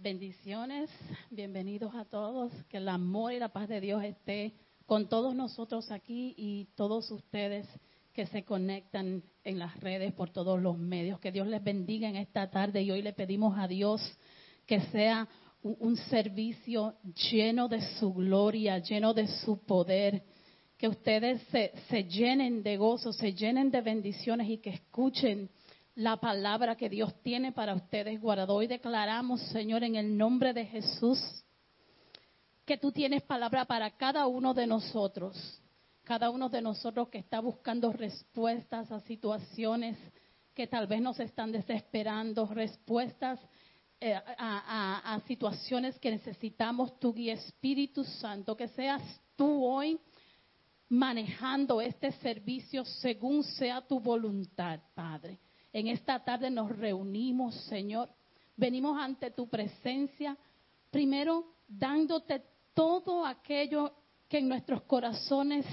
Bendiciones, bienvenidos a todos. Que el amor y la paz de Dios esté con todos nosotros aquí y todos ustedes que se conectan en las redes por todos los medios. Que Dios les bendiga en esta tarde y hoy le pedimos a Dios que sea un, servicio lleno de su gloria, lleno de su poder. Que ustedes se, se llenen de gozo, se llenen de bendiciones y que escuchen la palabra que Dios tiene para ustedes guardado. Hoy declaramos, Señor, en el nombre de Jesús, que tú tienes palabra para cada uno de nosotros, cada uno de nosotros que está buscando respuestas a situaciones que tal vez nos están desesperando, respuestas eh, a, situaciones que necesitamos tu guía Espíritu Santo, que seas tú hoy manejando este servicio según sea tu voluntad, Padre. En esta tarde nos reunimos, Señor. Venimos ante tu presencia, primero dándote todo aquello que en nuestros corazones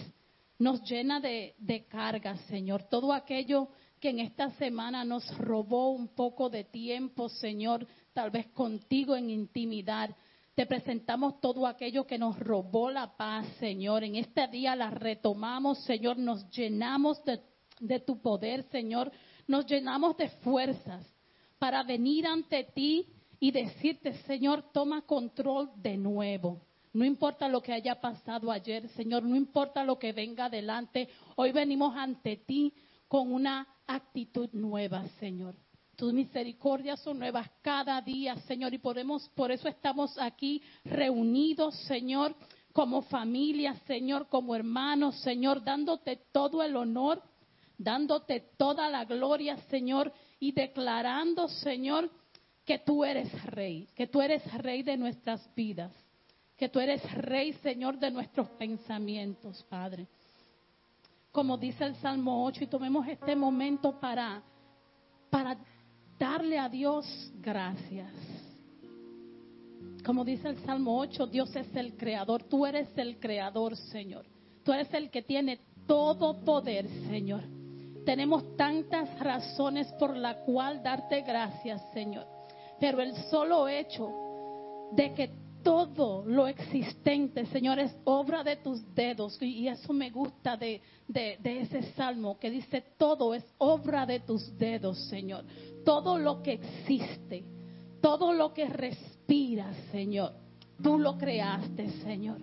nos llena de, de carga, Señor. Todo aquello que en esta semana nos robó un poco de tiempo, Señor, tal vez contigo en intimidad. Te presentamos todo aquello que nos robó la paz, Señor. En este día la retomamos, Señor. Nos llenamos de, de tu poder, Señor nos llenamos de fuerzas para venir ante ti y decirte, Señor, toma control de nuevo. No importa lo que haya pasado ayer, Señor, no importa lo que venga adelante, hoy venimos ante ti con una actitud nueva, Señor. Tus misericordias son nuevas cada día, Señor, y podemos, por eso estamos aquí reunidos, Señor, como familia, Señor, como hermanos, Señor, dándote todo el honor dándote toda la gloria, Señor, y declarando, Señor, que tú eres rey, que tú eres rey de nuestras vidas, que tú eres rey, Señor, de nuestros pensamientos, Padre. Como dice el Salmo 8, y tomemos este momento para, para darle a Dios gracias. Como dice el Salmo 8, Dios es el creador, tú eres el creador, Señor. Tú eres el que tiene todo poder, Señor. Tenemos tantas razones por la cual darte gracias, Señor. Pero el solo hecho de que todo lo existente, Señor, es obra de tus dedos. Y eso me gusta de, de, ese salmo que dice, todo es obra de tus dedos, Señor. Todo lo que existe, todo lo que respira, Señor, tú lo creaste, Señor.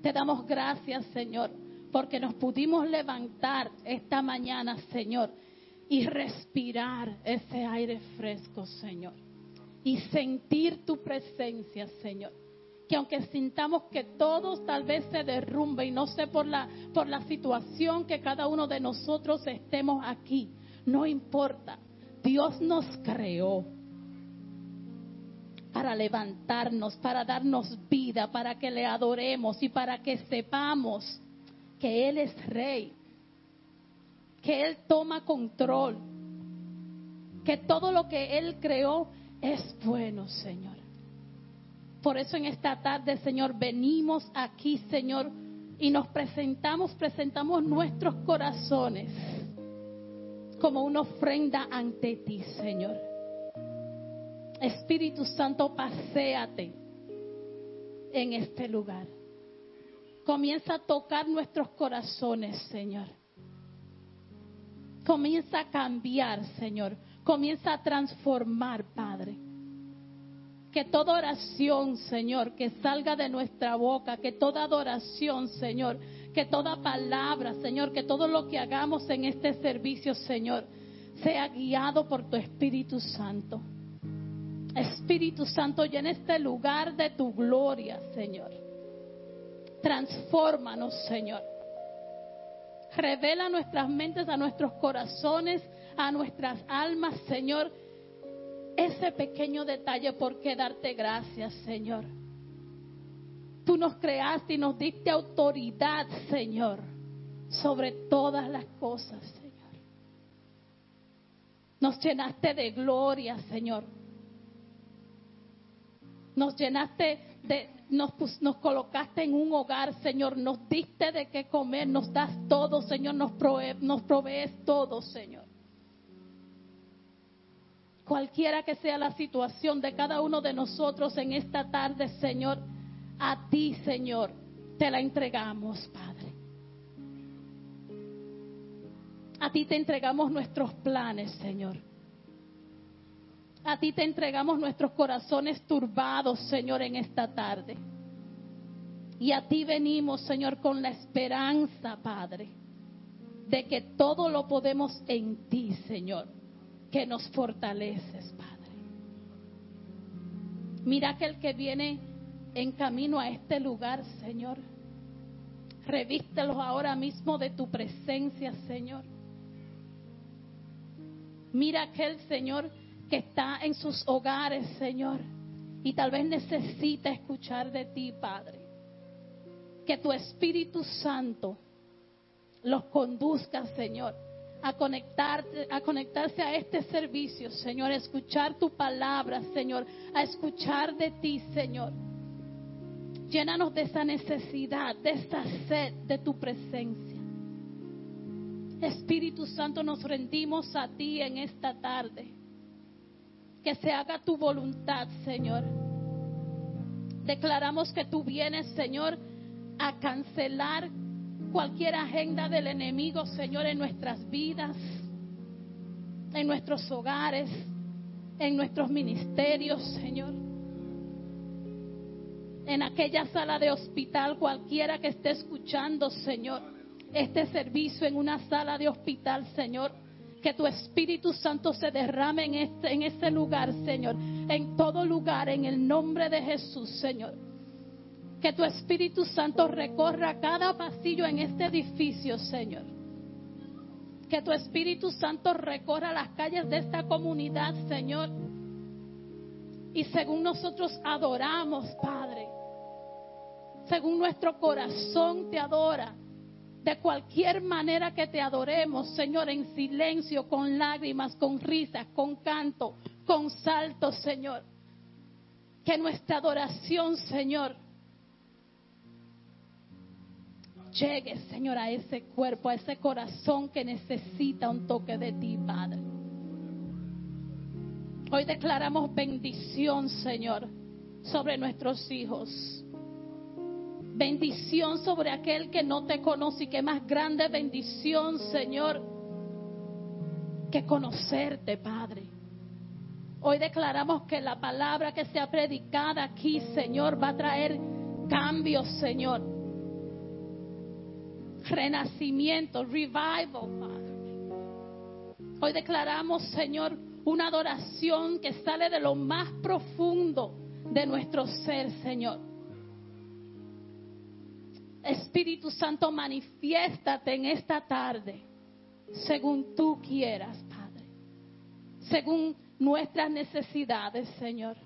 Te damos gracias, Señor porque nos pudimos levantar esta mañana, Señor, y respirar ese aire fresco, Señor, y sentir tu presencia, Señor. Que aunque sintamos que todos tal vez se derrumbe y no sé por la por la situación que cada uno de nosotros estemos aquí, no importa. Dios nos creó para levantarnos, para darnos vida, para que le adoremos y para que sepamos que Él es rey, que Él toma control, que todo lo que Él creó es bueno, Señor. Por eso en esta tarde, Señor, venimos aquí, Señor, y nos presentamos, presentamos nuestros corazones como una ofrenda ante ti, Señor. Espíritu Santo, paséate en este lugar. Comienza a tocar nuestros corazones, Señor. Comienza a cambiar, Señor. Comienza a transformar, Padre. Que toda oración, Señor, que salga de nuestra boca, que toda adoración, Señor, que toda palabra, Señor, que todo lo que hagamos en este servicio, Señor, sea guiado por tu Espíritu Santo. Espíritu Santo, llena este lugar de tu gloria, Señor. Transfórmanos, Señor. Revela nuestras mentes, a nuestros corazones, a nuestras almas, Señor. Ese pequeño detalle por qué darte gracias, Señor. Tú nos creaste y nos diste autoridad, Señor, sobre todas las cosas, Señor. Nos llenaste de gloria, Señor. Nos llenaste nos colocaste en un hogar, Señor, nos diste de qué comer, nos das todo, Señor, nos, nos provees todo, Señor. Cualquiera que sea la situación de cada uno de nosotros en esta tarde, Señor, a ti, Señor, te la entregamos, Padre. A ti te entregamos nuestros planes, Señor. A ti te entregamos nuestros corazones turbados, Señor, en esta tarde. Y a ti venimos, Señor, con la esperanza, Padre, de que todo lo podemos en ti, Señor, que nos fortaleces, Padre. Mira aquel que viene en camino a este lugar, Señor. Revístelos ahora mismo de tu presencia, Señor. Mira aquel Señor que está en sus hogares, Señor, y tal vez necesita escuchar de ti, Padre. Que tu Espíritu Santo los conduzca, Señor, a conectarte, a conectarse a este servicio, Señor, a escuchar tu palabra, Señor, a escuchar de ti, Señor. Llénanos de esa necesidad, de esa sed de tu presencia. Espíritu Santo, nos rendimos a ti en esta tarde. Que se haga tu voluntad, Señor. Declaramos que tú vienes, Señor, a cancelar cualquier agenda del enemigo, Señor, en nuestras vidas, en nuestros hogares, en nuestros ministerios, Señor. En aquella sala de hospital, cualquiera que esté escuchando, Señor, este servicio en una sala de hospital, Señor. Que tu Espíritu Santo se derrame en este, en este lugar, Señor. En todo lugar, en el nombre de Jesús, Señor. Que tu Espíritu Santo recorra cada pasillo en este edificio, Señor. Que tu Espíritu Santo recorra las calles de esta comunidad, Señor. Y según nosotros adoramos, Padre, según nuestro corazón te adora, de cualquier manera que te adoremos, Señor, en silencio, con lágrimas, con risas, con canto, con saltos, Señor. Que nuestra adoración, Señor, llegue, Señor, a ese cuerpo, a ese corazón que necesita un toque de ti, Padre. Hoy declaramos bendición, Señor, sobre nuestros hijos. Bendición sobre aquel que no te conoce y que más grande bendición, Señor, que conocerte, Padre. Hoy declaramos que la palabra que sea predicada aquí, Señor, va a traer cambios, Señor renacimiento, revival, Padre. Hoy declaramos, Señor, una adoración que sale de lo más profundo de nuestro ser, Señor. Espíritu Santo, manifiéstate en esta tarde, según tú quieras, Padre, según nuestras necesidades, Señor.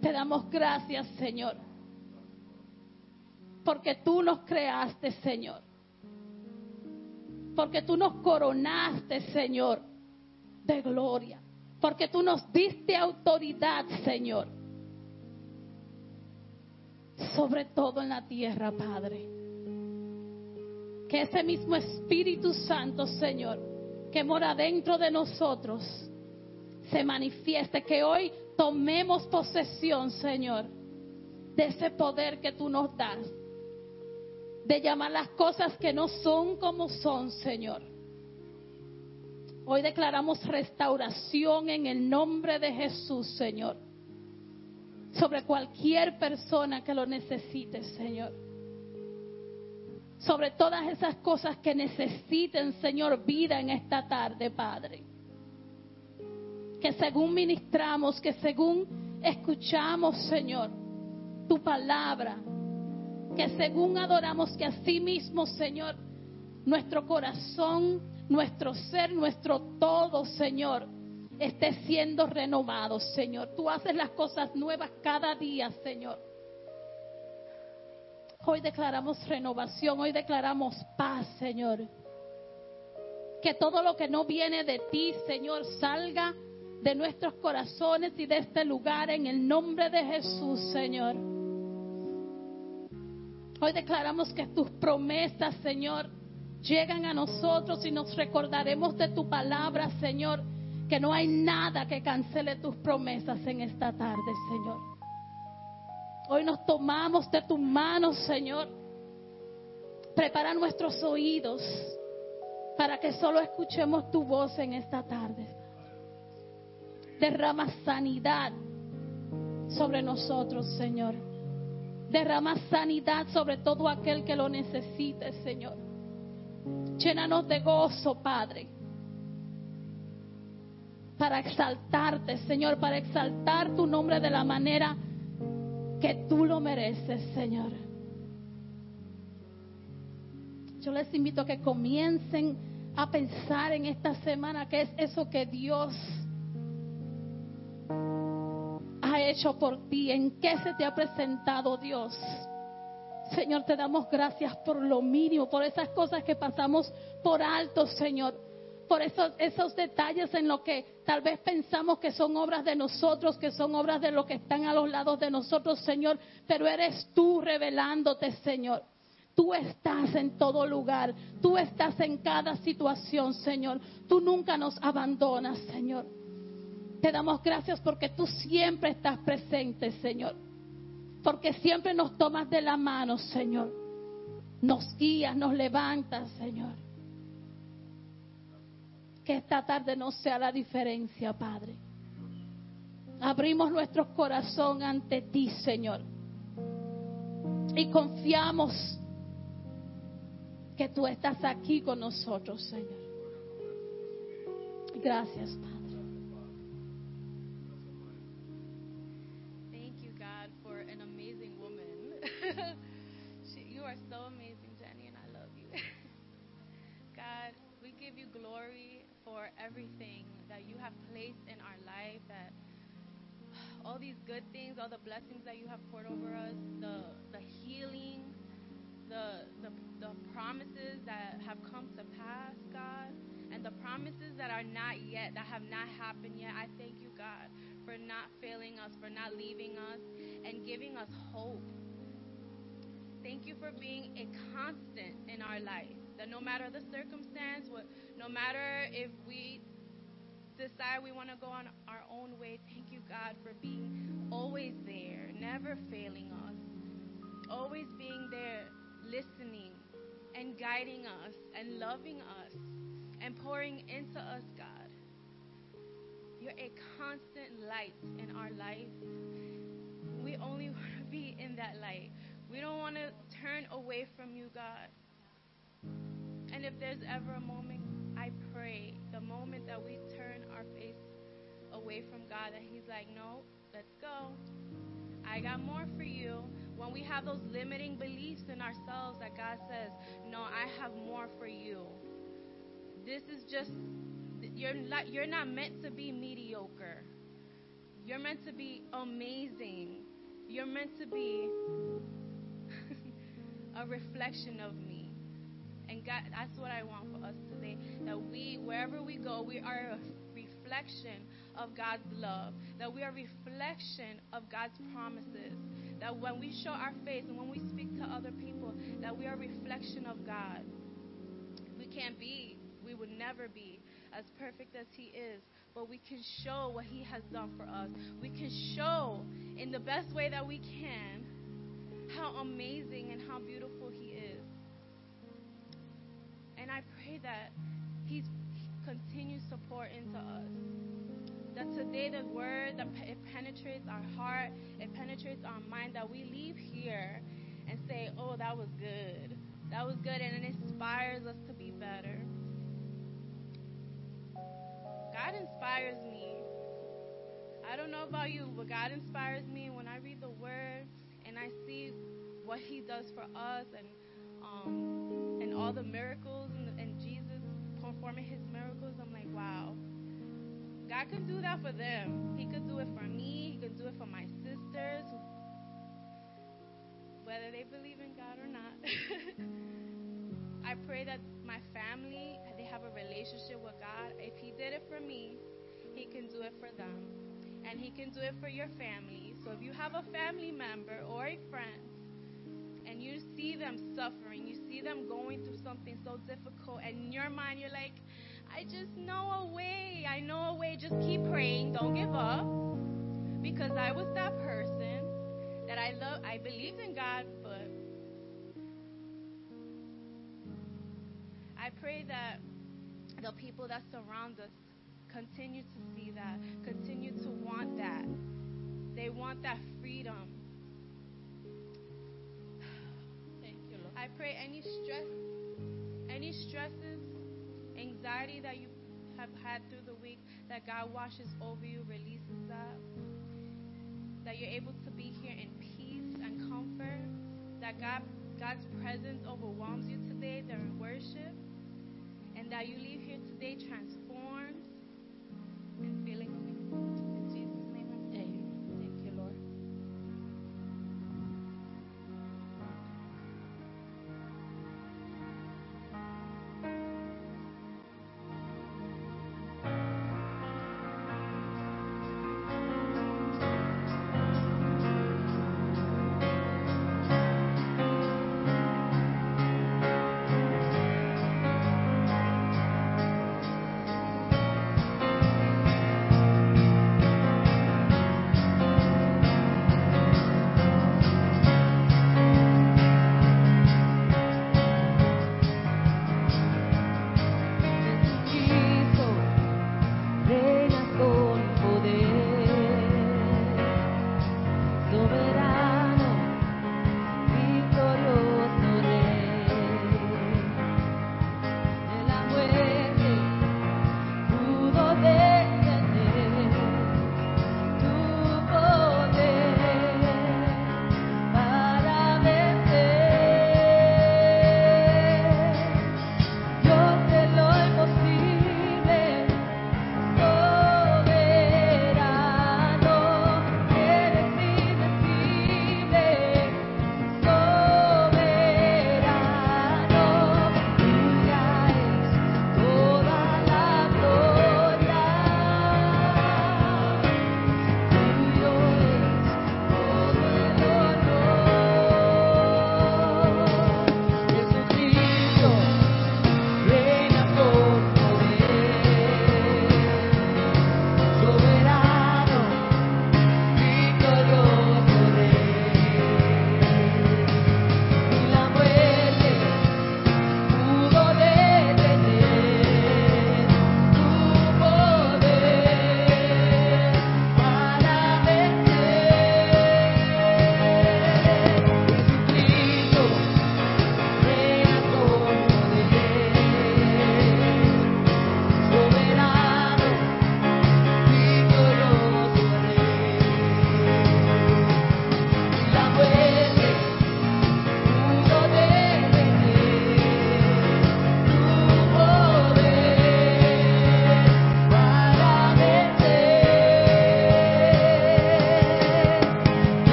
Te damos gracias, Señor porque tú nos creaste, Señor. Porque tú nos coronaste, Señor, de gloria. Porque tú nos diste autoridad, Señor. Sobre todo en la tierra, Padre. Que ese mismo Espíritu Santo, Señor, que mora dentro de nosotros, se manifieste. Que hoy tomemos posesión, Señor, de ese poder que tú nos das de llamar las cosas que no son como son, Señor. Hoy declaramos restauración en el nombre de Jesús, Señor. Sobre cualquier persona que lo necesite, Señor. Sobre todas esas cosas que necesiten, Señor, vida en esta tarde, Padre. Que según ministramos, que según escuchamos, Señor, tu palabra, que según adoramos, que así mismo, Señor, nuestro corazón, nuestro ser, nuestro todo, Señor, esté siendo renovado, Señor. Tú haces las cosas nuevas cada día, Señor. Hoy declaramos renovación, hoy declaramos paz, Señor. Que todo lo que no viene de ti, Señor, salga de nuestros corazones y de este lugar en el nombre de Jesús, Señor. Hoy declaramos que tus promesas, Señor, llegan a nosotros y nos recordaremos de tu palabra, Señor, que no hay nada que cancele tus promesas en esta tarde, Señor. Hoy nos tomamos de tus manos, Señor. Prepara nuestros oídos para que solo escuchemos tu voz en esta tarde. Derrama sanidad sobre nosotros, Señor. Derrama sanidad sobre todo aquel que lo necesite, Señor. Llénanos de gozo, Padre. Para exaltarte, Señor, para exaltar tu nombre de la manera que tú lo mereces, Señor. Yo les invito a que comiencen a pensar en esta semana qué es eso que Dios ha hecho por ti, en qué se te ha presentado Dios. Señor, te damos gracias por lo mínimo, por esas cosas que pasamos por alto, Señor. Por esos, detalles en lo que tal vez pensamos que son obras de nosotros, que son obras de los que están a los lados de nosotros, Señor. Pero eres tú revelándote, Señor. Tú estás en todo lugar. Tú estás en cada situación, Señor. Tú nunca nos abandonas, Señor. Te damos gracias porque tú siempre estás presente, Señor porque siempre nos tomas de la mano, Señor. Nos guías, nos levantas, Señor. Que esta tarde no sea la diferencia, Padre. Abrimos nuestro corazón ante ti, Señor. Y confiamos que tú estás aquí con nosotros, Señor. Gracias, Padre. Everything that you have placed in our life, that all these good things, all the blessings that you have poured over us, the the healing, the the, the promises that have come to pass, God, and the promises that are not yet, that have not happened yet. I thank you, God, for not failing us, for not leaving us, and giving us hope. Thank you for being a constant in our life. That no matter the circumstance, what no matter if we decide we want to go on our own way, thank you, God, for being always there, never failing us, always being there, listening and guiding us and loving us and pouring into us, God. You're a constant light in our life. We only want to be in that light. We don't want to turn away from you, God. And if there's ever a moment I pray the moment that we turn our face away from God, that He's like, no, let's go. I got more for you. When we have those limiting beliefs in ourselves, that God says, no, I have more for you. This is just, you're not, you're not meant to be mediocre. You're meant to be amazing. You're meant to be a reflection of me. And God, that's what I want for us today. That we, wherever we go, we are a reflection of God's love. That we are a reflection of God's promises. That when we show our face and when we speak to other people, that we are a reflection of God. We can't be, we would never be as perfect as He is, but we can show what He has done for us. We can show in the best way that we can how amazing and how beautiful He and I pray that He continues to pour into us. That today the word that it penetrates our heart, it penetrates our mind, that we leave here and say, Oh, that was good. That was good, and it inspires us to be better. God inspires me. I don't know about you, but God inspires me when I read the word and I see what He does for us and um, and all the miracles and, and Jesus performing His miracles. I'm like, wow. God can do that for them. He could do it for me. He could do it for my sisters, whether they believe in God or not. I pray that my family they have a relationship with God. If He did it for me, He can do it for them, and He can do it for your family. So if you have a family member or a friend and you see them suffering, you see them going through something so difficult, and in your mind, you're like, I just know a way. I know a way. Just keep praying. Don't give up. Because I was that person that I love. I believed in God, but I pray that the people that surround us continue to see that, continue to want that. They want that freedom. I pray any stress, any stresses, anxiety that you have had through the week, that God washes over you, releases that. That you're able to be here in peace and comfort. That God, God's presence overwhelms you today during worship. And that you leave here today transformed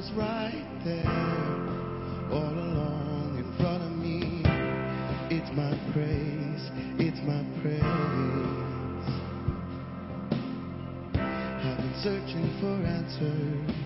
was right there all along in front of me. It's my praise, it's my praise. I've been searching for answers.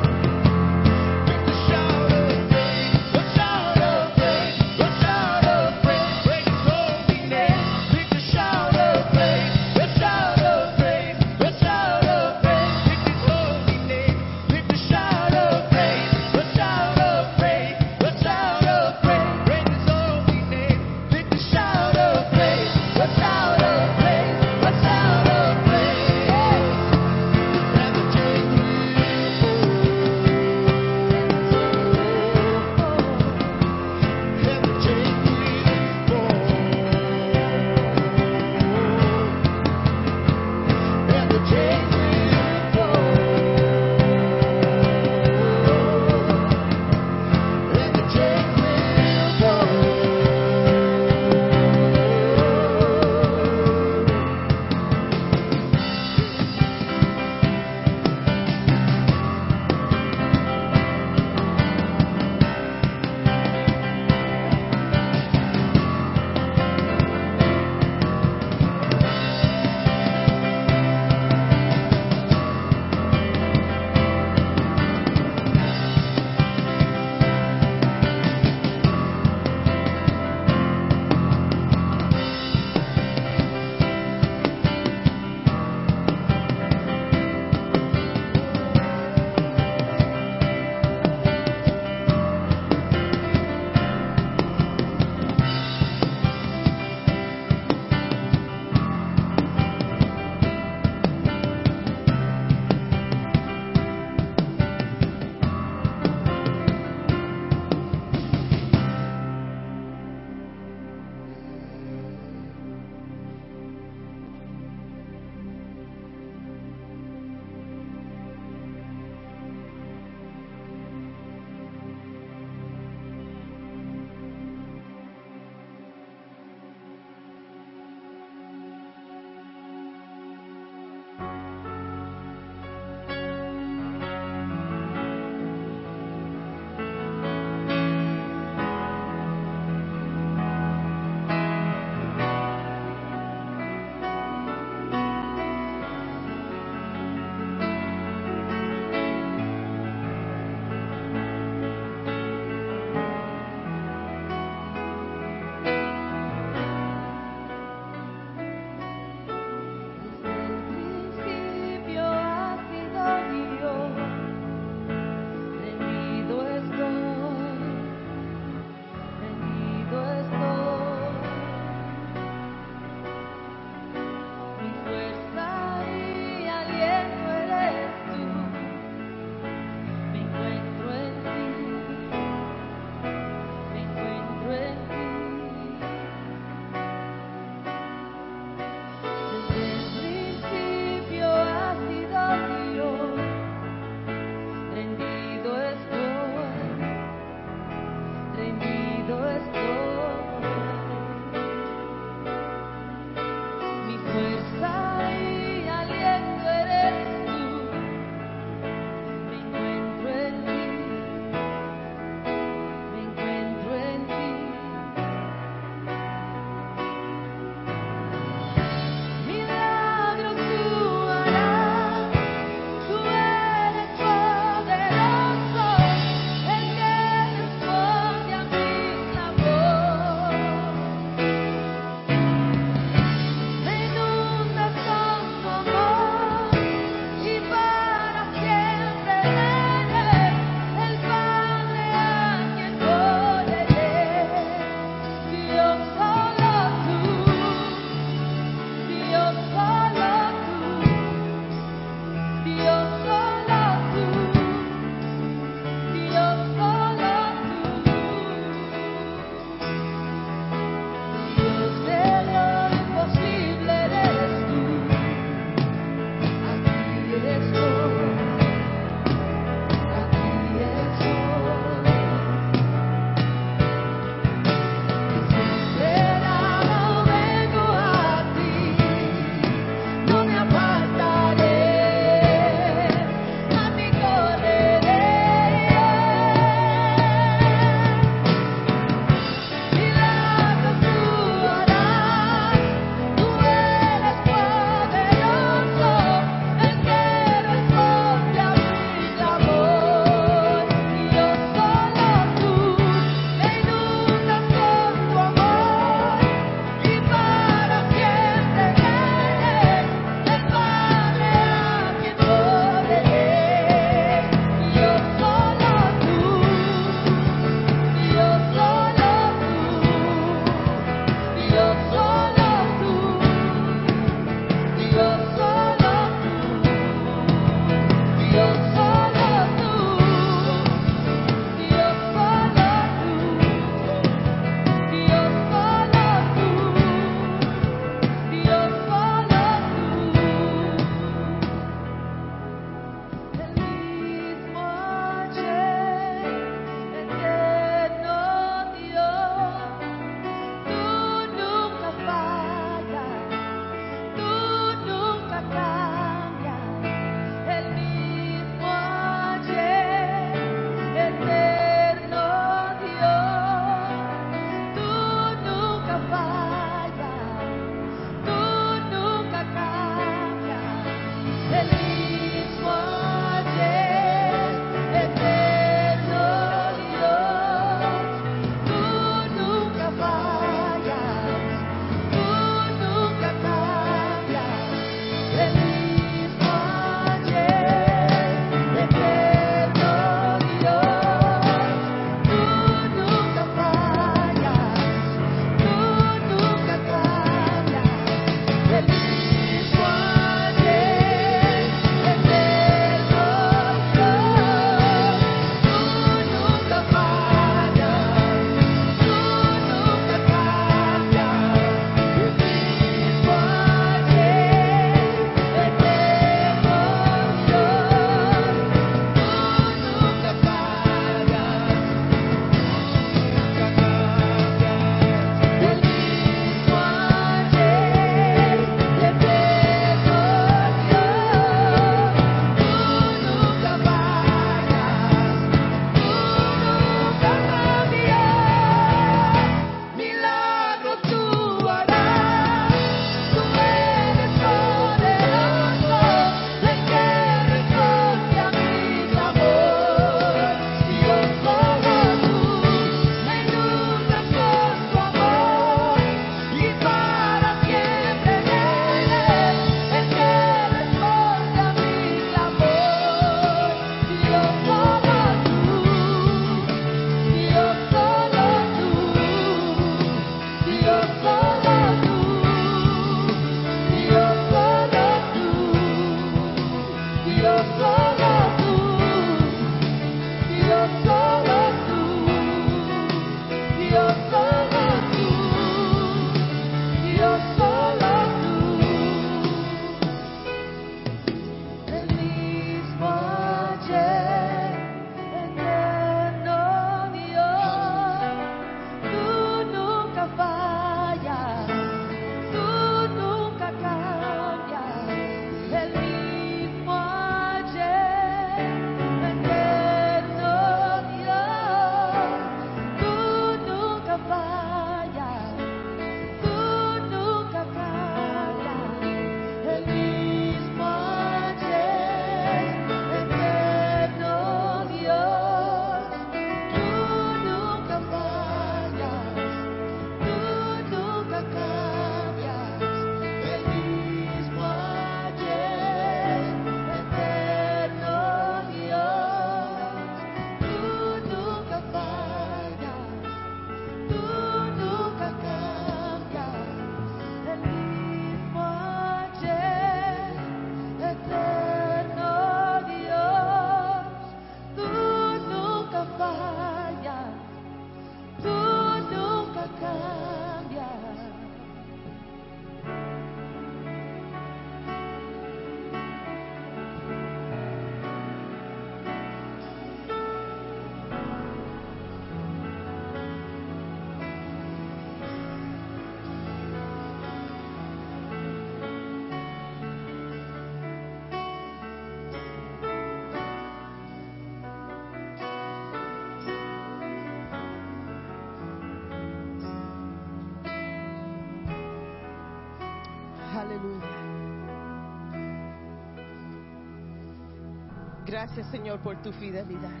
Gracias, Señor, por tu fidelidad.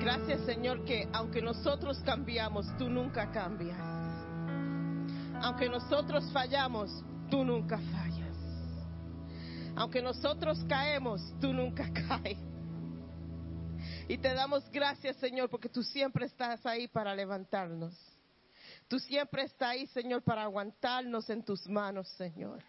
Gracias, Señor, que aunque nosotros cambiamos, tú nunca cambias. Aunque nosotros fallamos, tú nunca fallas. Aunque nosotros caemos, tú nunca caes. Y te damos gracias, Señor, porque tú siempre estás ahí para levantarnos. Tú siempre estás ahí, Señor, para aguantarnos en tus manos, Señor.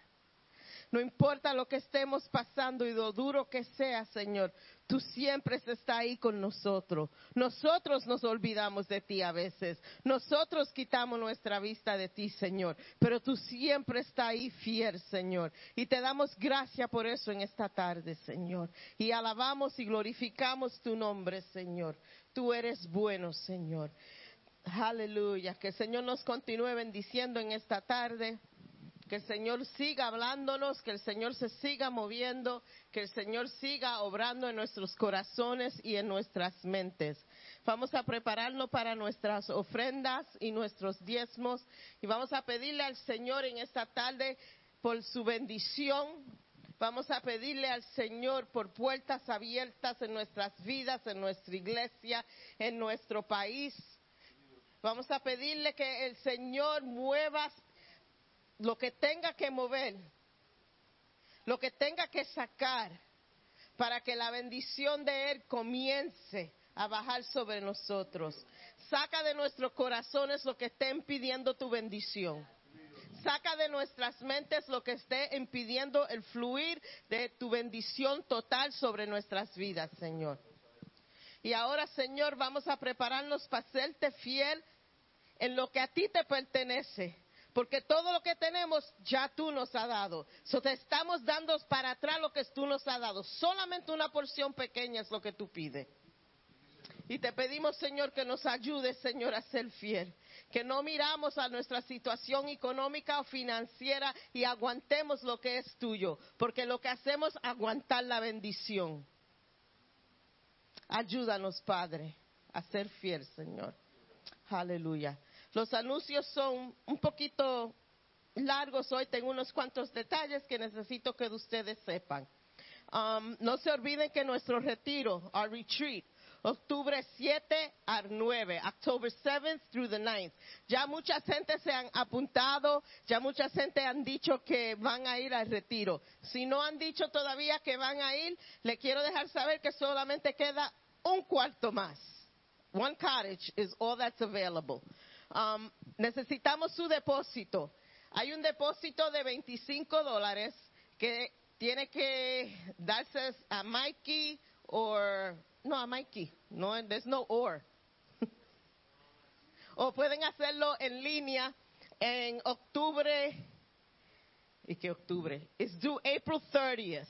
No importa lo que estemos pasando y lo duro que sea, Señor, tú siempre estás ahí con nosotros. Nosotros nos olvidamos de ti a veces. Nosotros quitamos nuestra vista de ti, Señor. Pero tú siempre estás ahí fiel, Señor. Y te damos gracias por eso en esta tarde, Señor. Y alabamos y glorificamos tu nombre, Señor. Tú eres bueno, Señor. Aleluya. Que el Señor nos continúe bendiciendo en esta tarde. Que el Señor siga hablándonos, que el Señor se siga moviendo, que el Señor siga obrando en nuestros corazones y en nuestras mentes. Vamos a prepararnos para nuestras ofrendas y nuestros diezmos y vamos a pedirle al Señor en esta tarde por su bendición. Vamos a pedirle al Señor por puertas abiertas en nuestras vidas, en nuestra iglesia, en nuestro país. Vamos a pedirle que el Señor mueva lo que tenga que mover, lo que tenga que sacar, para que la bendición de Él comience a bajar sobre nosotros. Saca de nuestros corazones lo que esté impidiendo tu bendición. Saca de nuestras mentes lo que esté impidiendo el fluir de tu bendición total sobre nuestras vidas, Señor. Y ahora, Señor, vamos a prepararnos para serte fiel en lo que a ti te pertenece. Porque todo lo que tenemos ya tú nos has dado. So te estamos dando para atrás lo que tú nos has dado. Solamente una porción pequeña es lo que tú pides. Y te pedimos, Señor, que nos ayudes, Señor, a ser fiel. Que no miramos a nuestra situación económica o financiera y aguantemos lo que es tuyo. Porque lo que hacemos es aguantar la bendición. Ayúdanos, Padre, a ser fiel, Señor. Aleluya. Los anuncios son un poquito largos hoy, tengo unos cuantos detalles que necesito que ustedes sepan. Um, no se olviden que nuestro retiro, our retreat, octubre 7 al 9, October 7th through the 9th. Ya mucha gente se han apuntado, ya mucha gente han dicho que van a ir al retiro. Si no han dicho todavía que van a ir, le quiero dejar saber que solamente queda un cuarto más. One cottage is all that's available. Um, necesitamos su depósito. Hay un depósito de 25 dólares que tiene que darse a Mikey o no a Mikey, no, there's no or. o pueden hacerlo en línea en octubre. ¿Y qué octubre? It's due April 30th.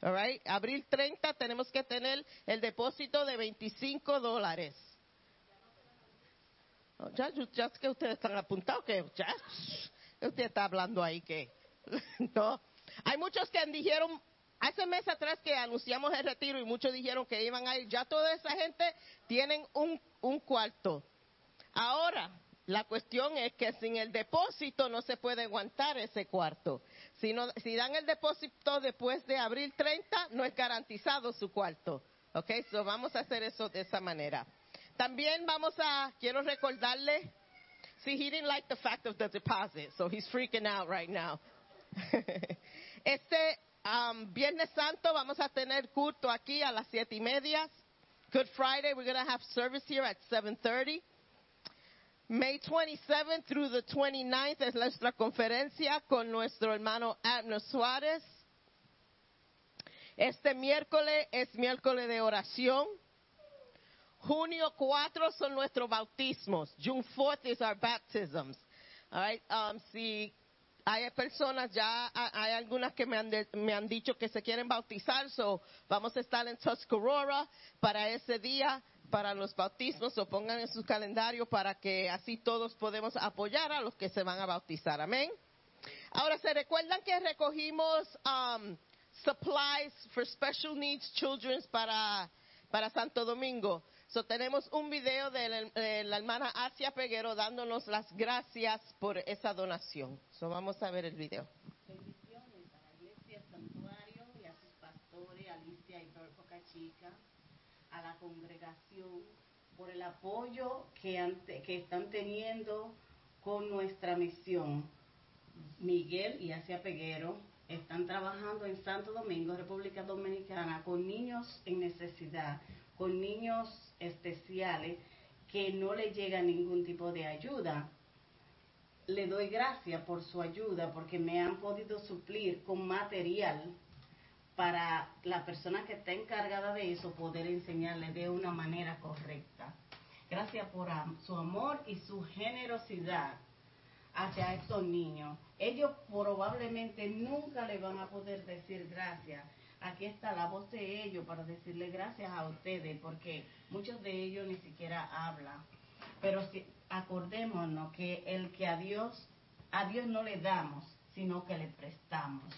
All right? Abril 30 tenemos que tener el depósito de 25 dólares. Ya, ya que ustedes están apuntados, que ya, usted está hablando ahí que no. Hay muchos que dijeron, hace mes atrás que anunciamos el retiro y muchos dijeron que iban a ir, ya toda esa gente tienen un, un cuarto. Ahora, la cuestión es que sin el depósito no se puede aguantar ese cuarto. Si, no, si dan el depósito después de abril 30, no es garantizado su cuarto. ¿Ok? So vamos a hacer eso de esa manera. También vamos a, quiero recordarle, see, he didn't like the fact of the deposit, so he's freaking out right now. este um, Viernes Santo vamos a tener culto aquí a las siete y media. Good Friday, we're going to have service here at 7.30. May 27th through the 29th es nuestra conferencia con nuestro hermano Abner Suárez. Este miércoles es miércoles de oración. Junio 4 son nuestros bautismos. June 4th is our baptisms. All right? um, si hay personas, ya hay algunas que me han, de, me han dicho que se quieren bautizar, so vamos a estar en Tuscarora para ese día, para los bautismos, o pongan en su calendario para que así todos podemos apoyar a los que se van a bautizar. Amén. Ahora, ¿se recuerdan que recogimos um, supplies for special needs children para, para Santo Domingo? So, tenemos un video de la, de la, hermana Asia Peguero dándonos las gracias por esa donación. So, vamos a ver el video. Bendiciones a la Iglesia Santuario y a sus pastores, Alicia y Chica, a la congregación, por el apoyo que, han- que están teniendo con nuestra misión. Miguel y Asia Peguero están trabajando en Santo Domingo, República Dominicana, con niños en necesidad, con niños especiales que no le llega ningún tipo de ayuda. Le doy gracias por su ayuda porque me han podido suplir con material para la persona que está encargada de eso poder enseñarle de una manera correcta. Gracias por su amor y su generosidad hacia estos niños. Ellos probablemente nunca le van a poder decir gracias. Aquí está la voz de ellos para decirle gracias a ustedes, porque muchos de ellos ni siquiera hablan. Pero si, acordémonos que el que a Dios, a Dios no le damos, sino que le prestamos.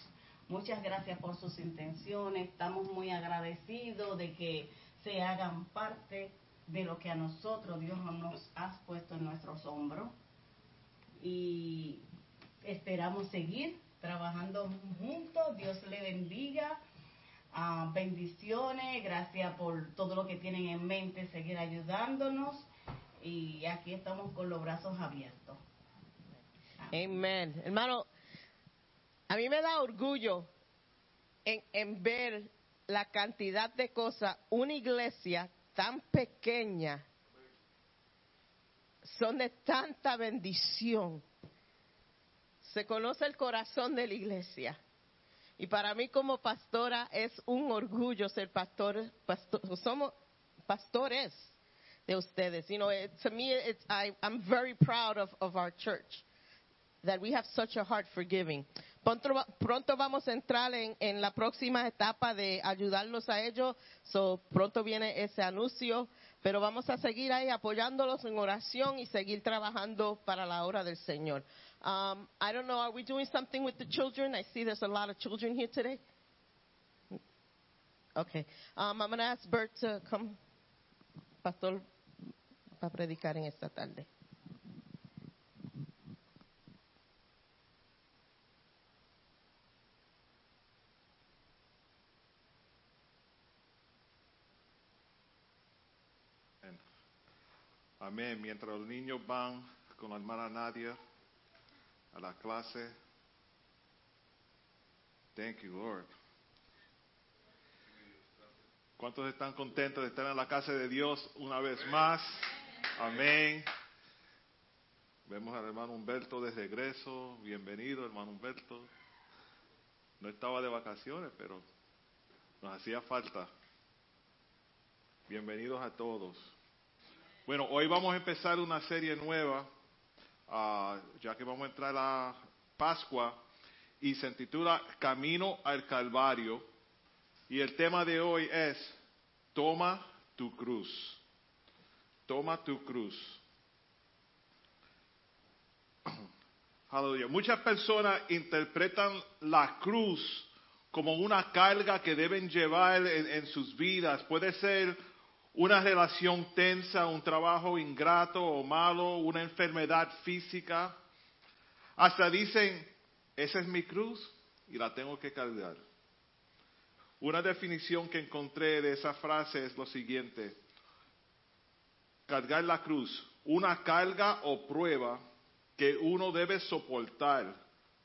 Muchas gracias por sus intenciones. Estamos muy agradecidos de que se hagan parte de lo que a nosotros Dios nos ha puesto en nuestros hombros y esperamos seguir trabajando juntos. Dios le bendiga. Ah, bendiciones, gracias por todo lo que tienen en mente, seguir ayudándonos y aquí estamos con los brazos abiertos. Amén. Hermano, a mí me da orgullo en, en ver la cantidad de cosas, una iglesia tan pequeña, son de tanta bendición. Se conoce el corazón de la iglesia. Y para mí como pastora es un orgullo ser pastor, somos pastores de ustedes. You know, it, to me, it's, I, I'm very proud of, of our church that we have such a heart for giving. Pronto, va- pronto vamos a entrar en, la próxima etapa de ayudarlos a ellos. So, pronto viene ese anuncio, pero vamos a seguir ahí apoyándolos en oración y seguir trabajando para la obra del Señor. Um, I don't know, are we doing something with the children? I see there's a lot of children here today. Okay. Um, I'm going to ask Bert to come, pastor, para predicar en esta tarde. Amén. Mientras los niños van con la hermana Nadia a la clase. Thank you, Lord. ¿Cuántos están contentos de estar en la casa de Dios una vez más? Amén. Vemos al hermano Humberto de regreso. Bienvenido, hermano Humberto. No estaba de vacaciones, pero nos hacía falta. Bienvenidos a todos. Bueno, hoy vamos a empezar una serie nueva, ah, ya que vamos a entrar a Pascua, y se titula Camino al Calvario. Y el tema de hoy es, toma tu cruz. Toma tu cruz. Aleluya. Muchas personas interpretan la cruz como una carga que deben llevar en sus vidas. Puede ser una relación tensa, un trabajo ingrato o malo, una enfermedad física. Hasta dicen, esa es mi cruz y la tengo que cargar. Una definición que encontré de esa frase es lo siguiente. Cargar la cruz, una carga o prueba que uno debe soportar,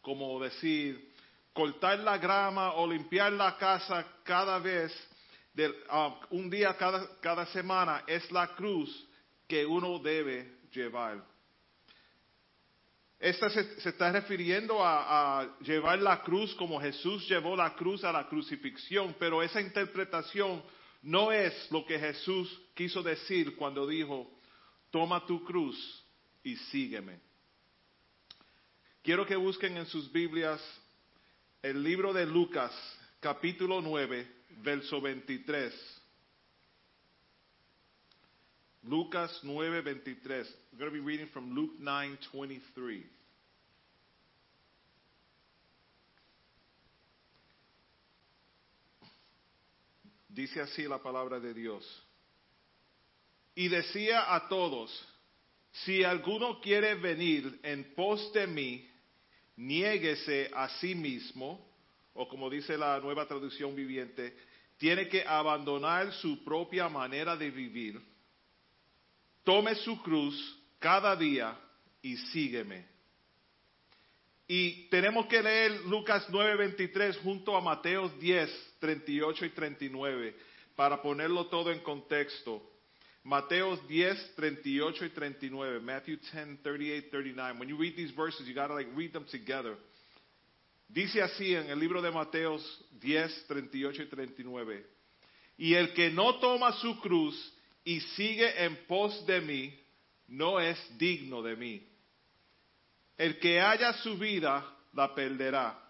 como decir, cortar la grama o limpiar la casa cada vez, ah, un día cada, semana, es la cruz que uno debe llevar. Esta se, se está refiriendo a, a llevar la cruz como Jesús llevó la cruz a la crucifixión, pero esa interpretación no es lo que Jesús quiso decir cuando dijo, toma tu cruz y sígueme. Quiero que busquen en sus Biblias el libro de Lucas, capítulo 9, verso 23. Lucas 9, 23. We're going to be reading from Luke 9, 23. Dice así la palabra de Dios. Y decía a todos, si alguno quiere venir en pos de mí, niéguese a sí mismo, o como dice la nueva traducción viviente, tiene que abandonar su propia manera de vivir. Tome su cruz cada día y sígueme. Y tenemos que leer Lucas 9:23 junto a Mateo 10, 38 y 39 para ponerlo todo en contexto. Mateo 10, 38 y 39. Matthew 10, 38, 39. When you read these verses, you got to like read them together. Dice así en el libro de Mateos 10, 38 y 39. Y el que no toma su cruz y sigue en pos de mí, no es digno de mí. El que haya su vida, la perderá.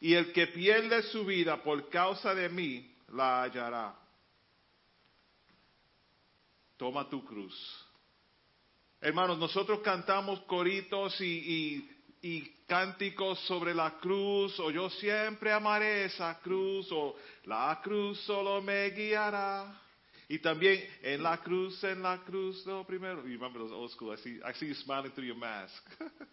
Y el que pierde su vida por causa de mí, la hallará. Toma tu cruz. Hermanos, nosotros cantamos coritos y, y, y, cánticos sobre la cruz, o yo siempre amaré esa cruz, o la cruz solo me guiará. Y también en la cruz, en la cruz, no, primero. You remember those old school? I see, I see you smiling through your mask.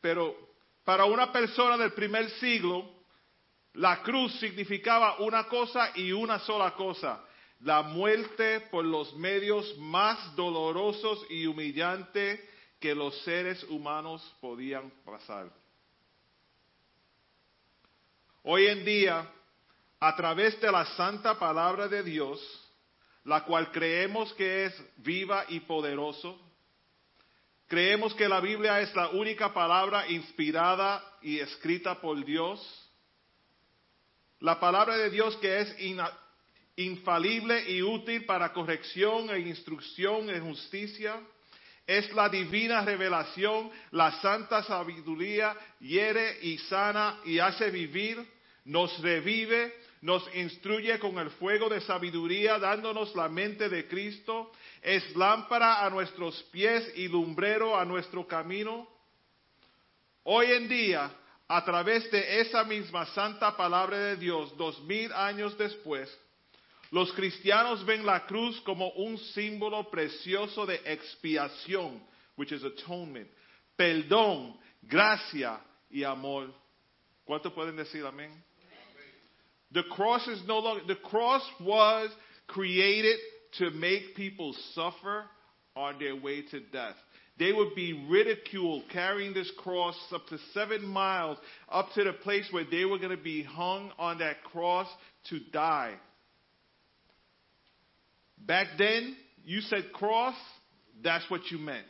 Pero para una persona del primer siglo, la cruz significaba una cosa y una sola cosa la muerte por los medios más dolorosos y humillantes que los seres humanos podían pasar. Hoy en día, a través de la santa palabra de Dios, la cual creemos que es viva y poderoso, creemos que la Biblia es la única palabra inspirada y escrita por Dios, la palabra de Dios que es infalible y útil para corrección e instrucción en justicia. Es la divina revelación, la santa sabiduría, hiere y sana y hace vivir, nos revive, nos instruye con el fuego de sabiduría, dándonos la mente de Cristo, es lámpara a nuestros pies y lumbrero a nuestro camino. Hoy en día, a través de esa misma santa palabra de Dios, dos mil años después, los cristianos ven la cruz como un símbolo precioso de expiación, which is atonement, perdón, gracia y amor. ¿Cuánto pueden decir amén? The cross is no longer, the cross was created to make people suffer on their way to death. They would be ridiculed carrying this cross up to seven miles up to the place where they were going to be hung on that cross to die. Back then, you said cross, that's what you meant.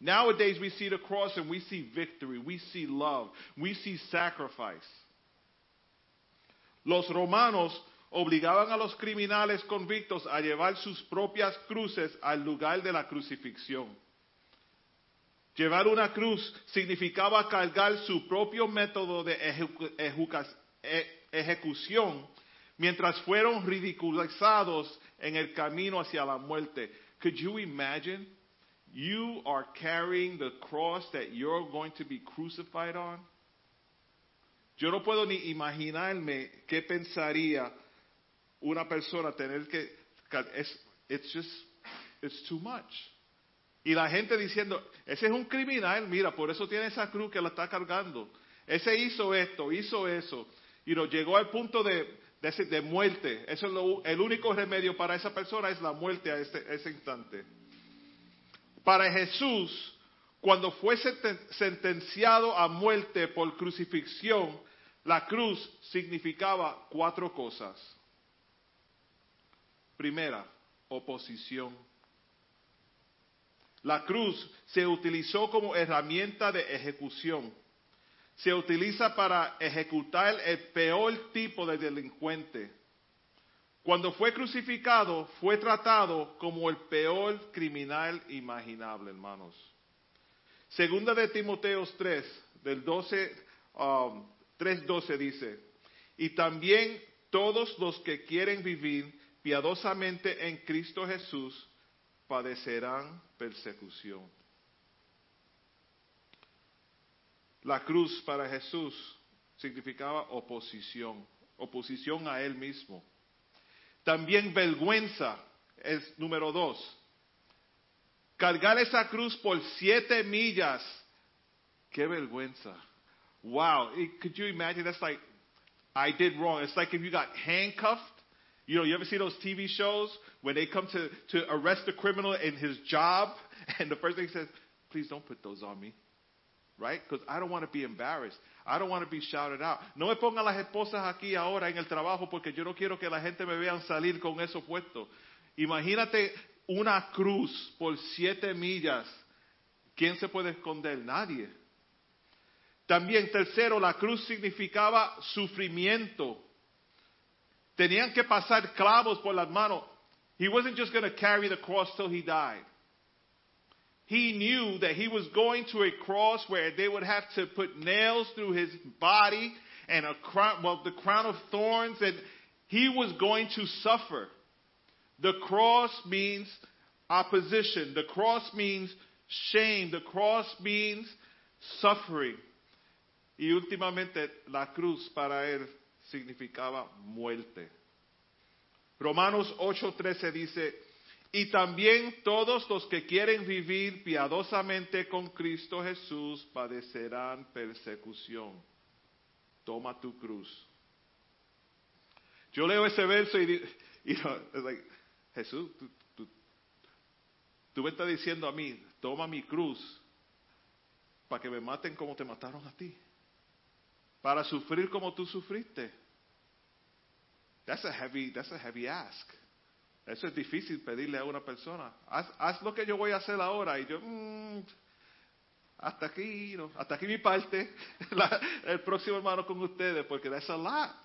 Nowadays, we see the cross and we see victory, we see love, we see sacrifice. Los romanos obligaban a los criminales convictos a llevar sus propias cruces al lugar de la crucifixión. Llevar una cruz significaba cargar su propio método de ejecución mientras fueron ridiculizados en el camino hacia la muerte. Could you imagine? You are carrying the cross that you're going to be crucified on. Yo no puedo ni imaginarme qué pensaría una persona tener que es it's just it's too much. Y la gente diciendo, ese es un criminal, mira, por eso tiene esa cruz que la está cargando. Ese hizo esto, hizo eso. Y nos llegó al punto de de, de muerte. Eso es lo, el único remedio para esa persona es la muerte a ese, ese instante. Para Jesús, cuando fue sentenciado a muerte por crucifixión, la cruz significaba cuatro cosas. Primera, oposición. La cruz se utilizó como herramienta de ejecución se utiliza para ejecutar el peor tipo de delincuente. Cuando fue crucificado, fue tratado como el peor criminal imaginable, hermanos. Segunda de Timoteos 3, del 12, 3.12 um, dice, y también todos los que quieren vivir piadosamente en Cristo Jesús padecerán persecución. La cruz para Jesús significaba oposición, oposición a Él mismo. También vergüenza es número dos. Cargar esa cruz por siete millas. Qué vergüenza. Wow. Could you imagine? That's like I did wrong. It's like if you got handcuffed. You know, you ever see those TV shows when they come to, to arrest a criminal in his job, and the first thing he says, please don't put those on me. Right? Because I don't want to be embarrassed. I don't want to be shouted out. No me pongan las esposas aquí ahora en el trabajo porque yo no quiero que la gente me vean salir con eso puesto. Imagínate una cruz por siete millas. ¿Quién se puede esconder? Nadie. También, tercero, la cruz significaba sufrimiento. Tenían que pasar clavos por las manos. He wasn't just going to carry the cross till he died. He knew that he was going to a cross where they would have to put nails through his body and a crown, well, the crown of thorns, and he was going to suffer. The cross means opposition. The cross means shame. The cross means suffering. Y últimamente, la cruz para él significaba muerte. Romanos 8:13 dice, y también todos los que quieren vivir piadosamente con Cristo Jesús padecerán persecución. Toma tu cruz. Yo leo ese verso y, it's like, Jesús, tú, tú, tú me estás diciendo a mí, toma mi cruz para que me maten como te mataron a ti, para sufrir como tú sufriste. That's a heavy, that's a heavy ask. Eso es difícil pedirle a una persona. Haz, haz lo que yo voy a hacer ahora. Y yo, mm, hasta aquí, no, hasta aquí mi parte. La, el próximo hermano con ustedes, porque that's a.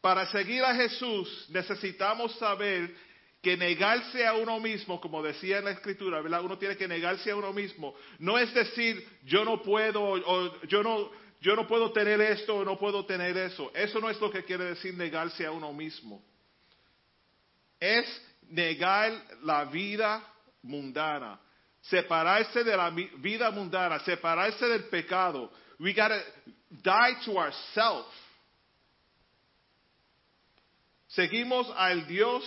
Para seguir a Jesús necesitamos saber que negarse a uno mismo, como decía en la escritura, ¿verdad? Uno tiene que negarse a uno mismo. No es decir, yo no puedo, o yo no, yo no puedo tener esto o no puedo tener eso. Eso no es lo que quiere decir negarse a uno mismo. Es negar la vida mundana, separarse de la vida mundana, separarse del pecado. We gotta die to ourselves. Seguimos al Dios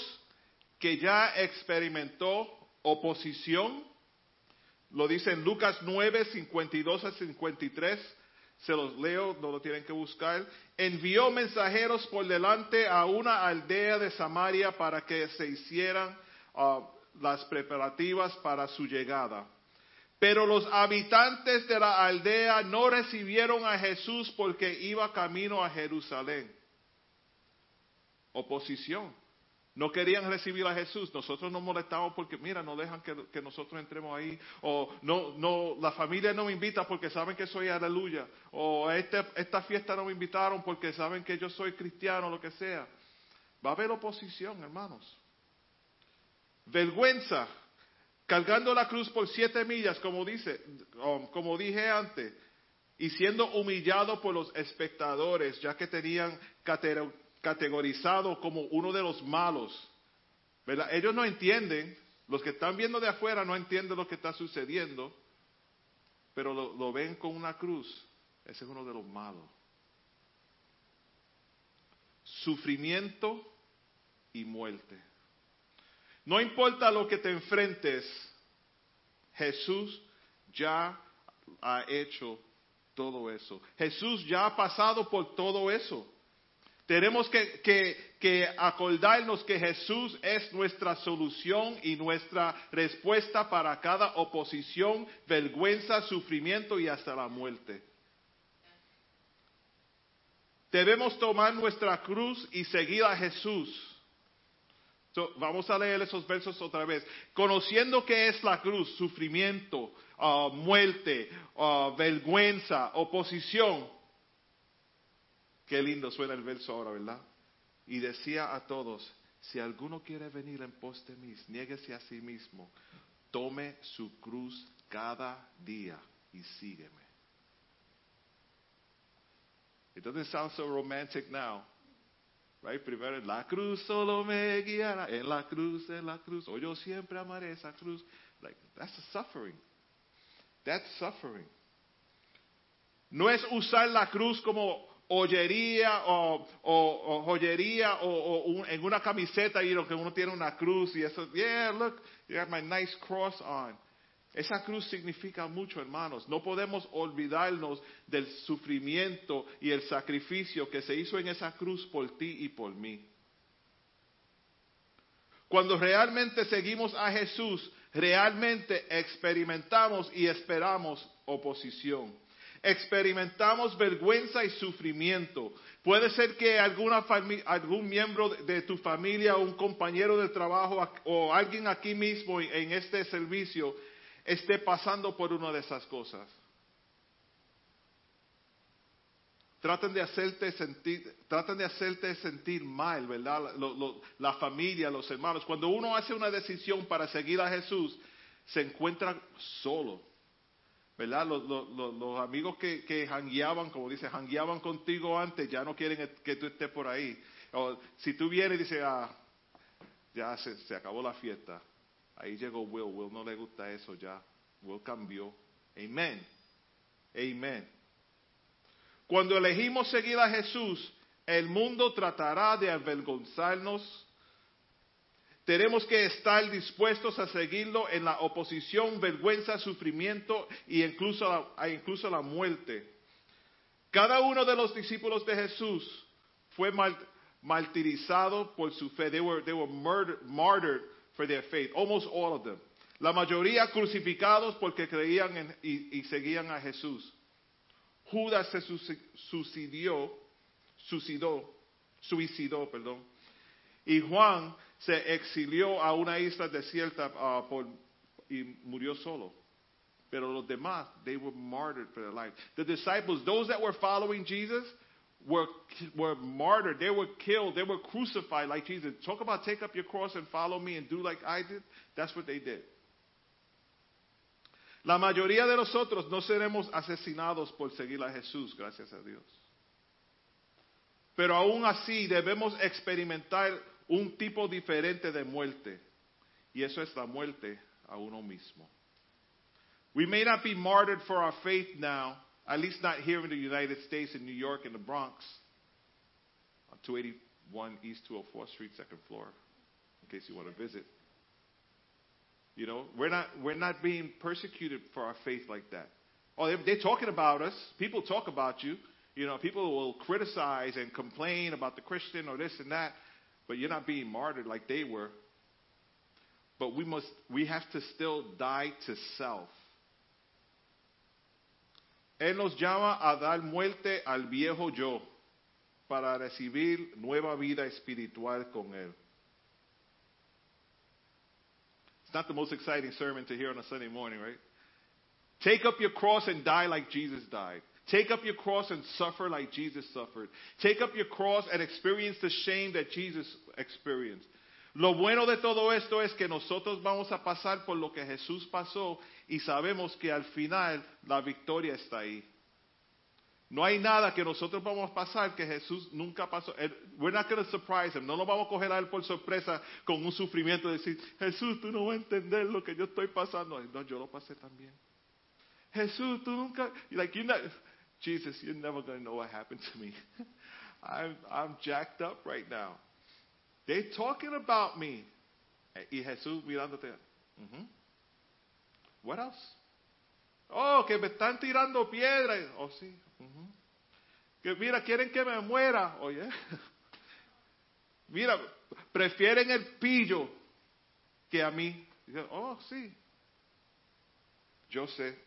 que ya experimentó oposición. Lo dice en Lucas 9, 52 a 53. Se los leo, no lo tienen que buscar. Envió mensajeros por delante a una aldea de Samaria para que se hicieran uh, las preparativas para su llegada. Pero los habitantes de la aldea no recibieron a Jesús porque iba camino a Jerusalén. Oposición. No querían recibir a Jesús. Nosotros nos molestamos porque, mira, no dejan que, nosotros entremos ahí. O no, no, la familia no me invita porque saben que soy aleluya. O este, esta fiesta no me invitaron porque saben que yo soy cristiano, lo que sea. Va a haber oposición, hermanos. Vergüenza. Cargando la cruz por siete millas, como dice, como dije antes, y siendo humillado por los espectadores, ya que tenían categorizado como uno de los malos. Ellos no entienden, los que están viendo de afuera no entienden lo que está sucediendo, pero lo, lo ven con una cruz. Ese es uno de los malos. Sufrimiento y muerte. No importa lo que te enfrentes, Jesús ya ha hecho todo eso. Jesús ya ha pasado por todo eso. Tenemos que, que, acordarnos que Jesús es nuestra solución y nuestra respuesta para cada oposición, vergüenza, sufrimiento y hasta la muerte. Debemos tomar nuestra cruz y seguir a Jesús. Vamos a leer esos versos otra vez. Conociendo que es la cruz, sufrimiento, uh, muerte, uh, vergüenza, oposición. Qué lindo suena el verso ahora, ¿verdad? Y decía a todos, si alguno quiere venir en pos de mí, niéguese a sí mismo, tome su cruz cada día y sígueme. It doesn't sound so romantic now. Right? Primero, la cruz solo me guiará, en la cruz, en la cruz, o yo siempre amaré esa cruz. Like, that's suffering. That's suffering. No es usar la cruz como joyería o, o, o joyería o, o en una camiseta y lo que uno tiene una cruz y eso, yeah, look, you have my nice cross on. Esa cruz significa mucho, hermanos. No podemos olvidarnos del sufrimiento y el sacrificio que se hizo en esa cruz por ti y por mí. Cuando realmente seguimos a Jesús, realmente experimentamos y esperamos oposición. Experimentamos vergüenza y sufrimiento. Puede ser que alguna algún miembro de tu familia, un compañero de trabajo o alguien aquí mismo en este servicio esté pasando por una de esas cosas. Traten de hacerte sentir, traten de hacerte sentir mal, ¿verdad? la familia, los hermanos. Cuando uno hace una decisión para seguir a Jesús, se encuentra solo, ¿verdad? Los, amigos que, que como dice, jangueaban contigo antes, ya no quieren que tú estés por ahí. O si tú vienes y dices, ah, ya se, se acabó la fiesta, Ahí llegó Will. Will no le gusta eso ya. Will cambió. Amén. Amén. Cuando elegimos seguir a Jesús, el mundo tratará de avergonzarnos. Tenemos que estar dispuestos a seguirlo en la oposición, vergüenza, sufrimiento e incluso la, incluso la muerte. Cada uno de los discípulos de Jesús fue martirizado por su fe. They were, they were martyred for their faith. Almost all of them. La mayoría crucificados porque creían y, y, seguían a Jesús. Judas se suicidó, suicidó, suicidó, perdón. Y Juan se exilió a una isla desierta uh, y murió solo. Pero los demás, they were martyred for their life. The disciples, those that were following Jesus, were, were martyred. They were killed. They were crucified like Jesus. Talk about take up your cross and follow me and do like I did. That's what they did. La mayoría de nosotros no seremos asesinados por seguir a Jesús, gracias a Dios. Pero aún así debemos experimentar un tipo diferente de muerte. Y eso es la muerte a uno mismo. We may not be martyred for our faith now, at least not here in the United States, in New York, in the Bronx, on 281 East 204th Street, second floor, in case you want to visit. You know, we're not, we're not being persecuted for our faith like that. Oh, they're, they're talking about us. People talk about you. You know, people will criticize and complain about the Christian or this and that, but you're not being martyred like they were. But we must, we have to still die to self. Él nos llama a dar muerte al viejo yo para recibir nueva vida espiritual con Él. It's not the most exciting sermon to hear on a Sunday morning, right? Take up your cross and die like Jesus died. Take up your cross and suffer like Jesus suffered. Take up your cross and experience the shame that Jesus experienced. Lo bueno de todo esto es que nosotros vamos a pasar por lo que Jesús pasó y sabemos que al final la victoria está ahí. No hay nada que nosotros vamos a pasar que Jesús nunca pasó. We're not going to surprise him. No nos vamos a coger a él por sorpresa con un sufrimiento de decir, Jesús, tú no vas a entender lo que yo estoy pasando. No, yo lo pasé también. Jesús, tú nunca, like you're not, Jesus, you're never going to know what happened to me. I'm, I'm jacked up right now. They're talking about me. Y Jesús mirándote. Uh What else? Oh, que me están tirando piedras. Oh, sí. Uh Que mira, quieren que me muera. Oye. mira, prefieren el pillo que a mí. oh, sí. Yo sé.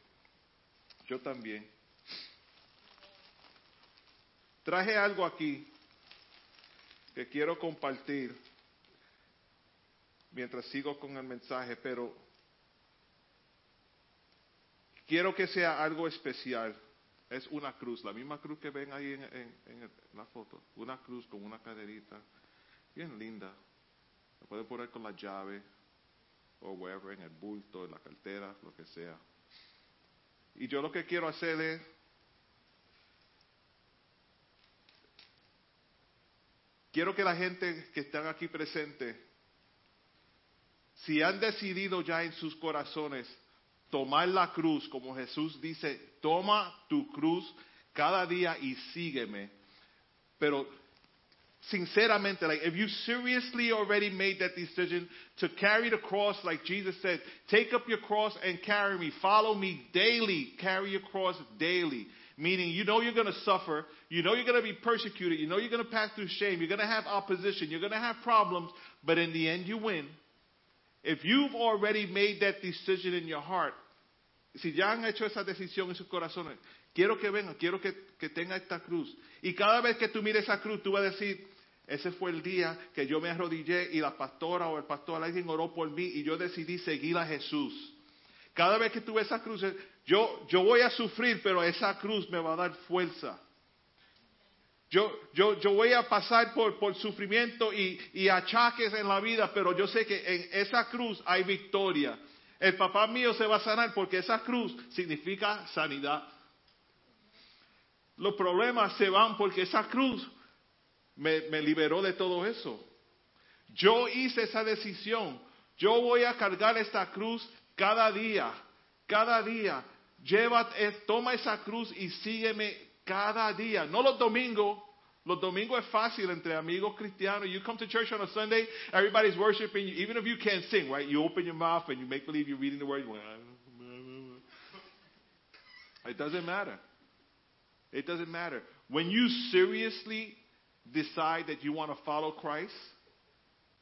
Yo también. Traje algo aquí que quiero compartir mientras sigo con el mensaje, pero quiero que sea algo especial. Es una cruz, la misma cruz que ven ahí en, la foto. Una cruz con una caderita, bien linda. La puede poner con la llave o wherever, en el bulto, en la cartera, lo que sea. Y yo lo que quiero hacer es quiero que la gente que están aquí presente, si han decidido ya en sus corazones tomar la cruz, como Jesús dice, toma tu cruz cada día y sígueme. Pero sinceramente, like if you seriously already made that decision to carry the cross, like Jesus said, take up your cross and carry me. Follow me daily. Carry your cross daily. Meaning, you know you're going to suffer. You know you're going to be persecuted. You know you're going to pass through shame. You're going to have opposition. You're going to have problems. But in the end, you win. If you've already made that decision in your heart, si ya han hecho esa decisión en sus corazones, quiero que venga, quiero que, que tenga esta cruz. Y cada vez que tú mires esa cruz, tú vas a decir, ese fue el día que yo me arrodillé y la pastora o el pastor alguien oró por mí y yo decidí seguir a Jesús. Cada vez que tú ves esa cruz, yo, yo voy a sufrir, pero esa cruz me va a dar fuerza. Yo, yo, yo voy a pasar por, por sufrimiento y, y achaques en la vida, pero yo sé que en esa cruz hay victoria. El papá mío se va a sanar porque esa cruz significa sanidad. Los problemas se van porque esa cruz me, me liberó de todo eso. Yo hice esa decisión. Yo voy a cargar esta cruz cada día, cada día. Lleva, toma esa cruz y sígueme cada día. No los domingos. Los domingos es fácil entre amigos cristianos. You come to church on a Sunday, everybody's worshiping you. Even if you can't sing, right? You open your mouth and you make believe you're reading the word. It doesn't matter. It doesn't matter. When you seriously decide that you want to follow Christ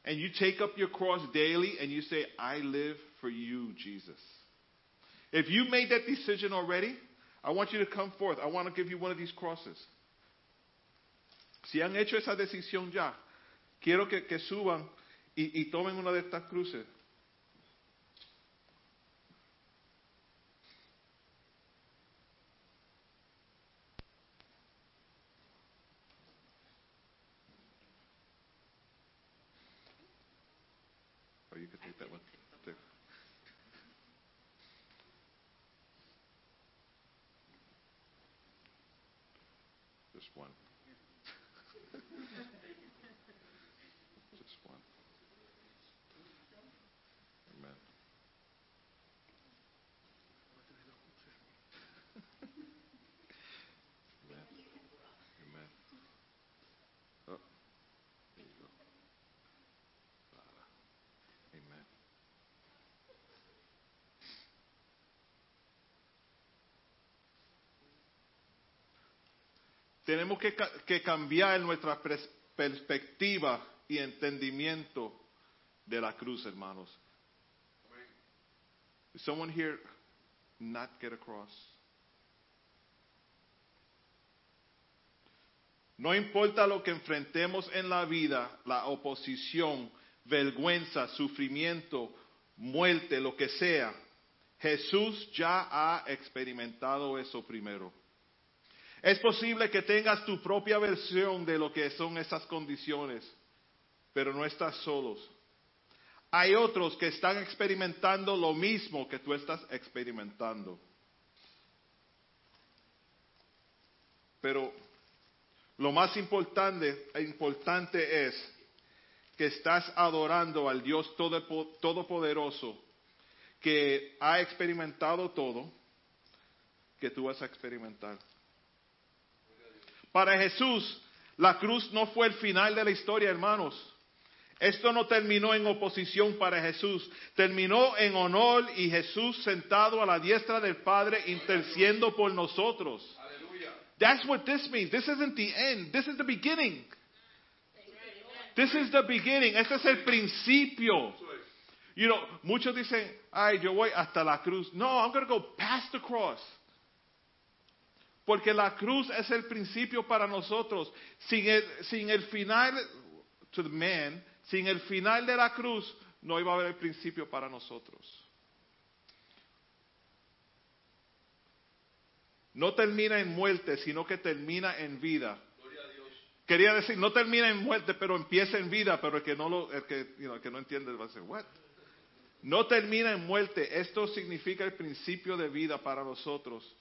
and you take up your cross daily and you say, I live for you, Jesus. If you made that decision already, I want you to come forth. I want to give you one of these crosses. Si han hecho esa decisión ya, quiero que, que suban y, y tomen una de estas cruces. Tenemos que, que cambiar nuestra pres- perspectiva y entendimiento de la cruz, hermanos. Someone here not get across? No importa lo que enfrentemos en la vida, la oposición, vergüenza, sufrimiento, muerte, lo que sea, Jesús ya ha experimentado eso primero. Es posible que tengas tu propia versión de lo que son esas condiciones, pero no estás solos. Hay otros que están experimentando lo mismo que tú estás experimentando. Pero lo más importante, importante es que estás adorando al Dios Todopo- Todopoderoso que ha experimentado todo que tú vas a experimentar. Para Jesús, la cruz no fue el final de la historia, hermanos. Esto no terminó en oposición para Jesús, terminó en honor y Jesús sentado a la diestra del Padre interciendo por nosotros. That's what this means. This isn't the end. This is the beginning. This is the beginning. Este es el principio. You know, muchos dicen, ay, yo voy hasta la cruz. No, I'm going to go past the cross. Porque la cruz es el principio para nosotros. Sin el, sin el final, to the man, sin el final de la cruz, no iba a haber el principio para nosotros. No termina en muerte, sino que termina en vida. Quería decir, no termina en muerte, pero empieza en vida, pero el que no, lo, el que, you know, el que no entiende va a decir, what? No termina en muerte, esto significa el principio de vida para nosotros.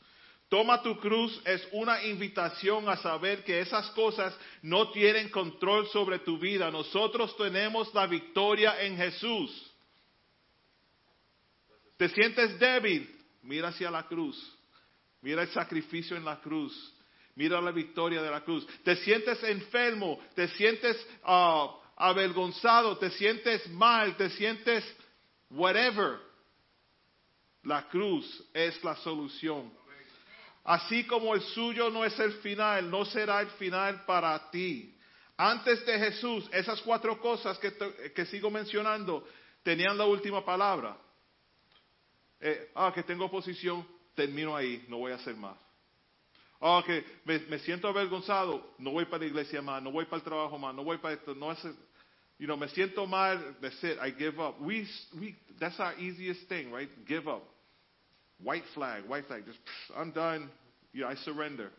Toma tu cruz es una invitación a saber que esas cosas no tienen control sobre tu vida. Nosotros tenemos la victoria en Jesús. ¿Te sientes débil? Mira hacia la cruz. Mira el sacrificio en la cruz. Mira la victoria de la cruz. Te sientes enfermo, te sientes ah, avergonzado, te sientes mal, te sientes whatever. La cruz es la solución. Así como el suyo no es el final, no será el final para ti. Antes de Jesús, esas cuatro cosas que, sigo mencionando tenían la última palabra. Eh, ah, que tengo oposición, termino ahí, no voy a hacer más. Ah, que me, siento avergonzado, no voy para la iglesia más, no voy para el trabajo más, no voy para esto, no hace, you know, me siento mal, that's it, I give up. That's our easiest thing, right? Give up. White flag, white flag, just, pff, I'm done, you I surrender.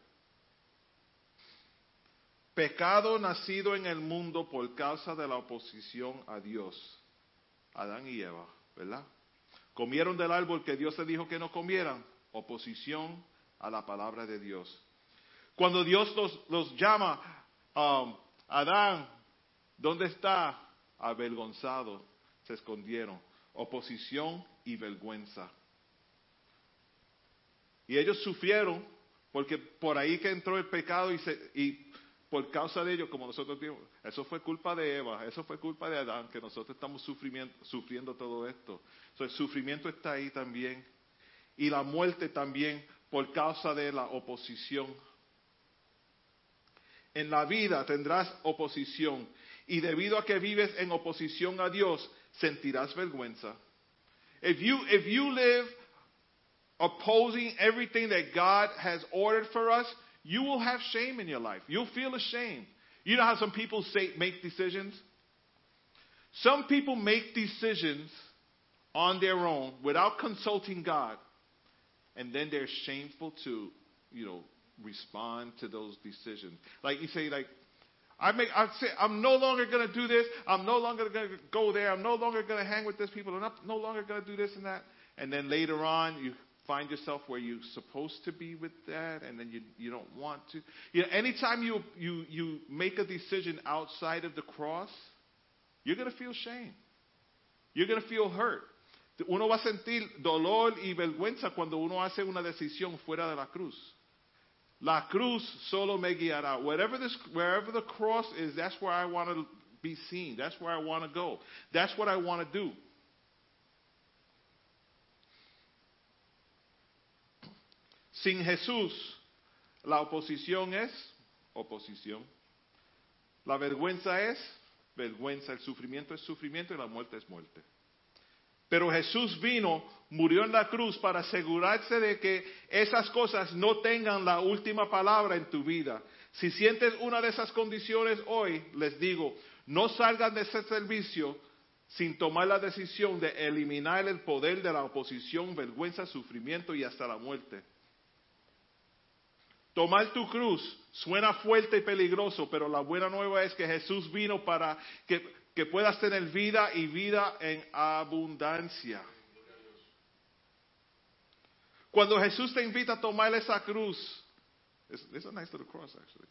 Pecado nacido en el mundo por causa de la oposición a Dios. Adán y Eva, ¿verdad? Comieron del árbol que Dios les dijo que no comieran. Oposición a la palabra de Dios. Cuando Dios los, los llama, um, Adán, ¿dónde está? Avergonzado, se escondieron. Oposición y vergüenza. Y ellos sufrieron porque por ahí que entró el pecado y, se, y por causa de ello, como nosotros dijimos, eso fue culpa de Eva, eso fue culpa de Adán, que nosotros estamos sufriendo todo esto. So, el sufrimiento está ahí también. Y la muerte también por causa de la oposición. En la vida tendrás oposición. Y debido a que vives en oposición a Dios, sentirás vergüenza. If you, if you live opposing everything that God has ordered for us, you will have shame in your life. You'll feel ashamed. You know how some people say make decisions? Some people make decisions on their own without consulting God, and then they're shameful to, you know, respond to those decisions. Like you say, like I make, I say, I'm no longer going to do this. I'm no longer going to go there. I'm no longer going to hang with these people. I'm not, no longer going to do this and that. And then later on, you find yourself where you're supposed to be with that, and then you you don't want to. You know, anytime you you you make a decision outside of the cross, you're going to feel shame. You're going to feel hurt. Uno va a sentir dolor y vergüenza cuando uno hace una decisión fuera de la cruz. La cruz solo me guiará. Wherever, this, wherever the cross is, that's where I want to be seen. That's where I want to go. That's what I want to do. Sin Jesús, la oposición es oposición. La vergüenza es vergüenza. El sufrimiento es sufrimiento y la muerte es muerte. Pero Jesús vino, murió en la cruz para asegurarse de que esas cosas no tengan la última palabra en tu vida. Si sientes una de esas condiciones hoy, les digo, no salgan de ese servicio sin tomar la decisión de eliminar el poder de la oposición, vergüenza, sufrimiento y hasta la muerte. Tomar tu cruz suena fuerte y peligroso, pero la buena nueva es que Jesús vino para que, puedas tener vida y vida en abundancia. Cuando Jesús te invita a tomar esa cruz, it's, a nice little cross actually.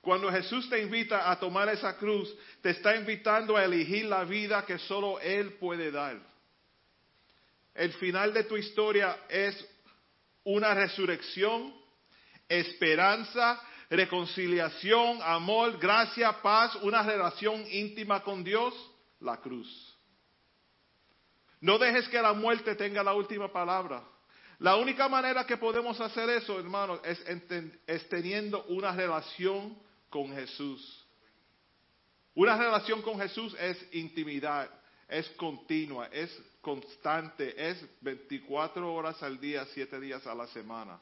Cuando Jesús te invita a tomar esa cruz, te está invitando a elegir la vida que solo Él puede dar. El final de tu historia es una resurrección, esperanza, reconciliación, amor, gracia, paz, una relación íntima con Dios, la cruz. No dejes que la muerte tenga la última palabra. La única manera que podemos hacer eso, hermanos, es, es teniendo una relación con Jesús. Una relación con Jesús es intimidad, es continua, es constante, es 24 horas al día, 7 días a la semana.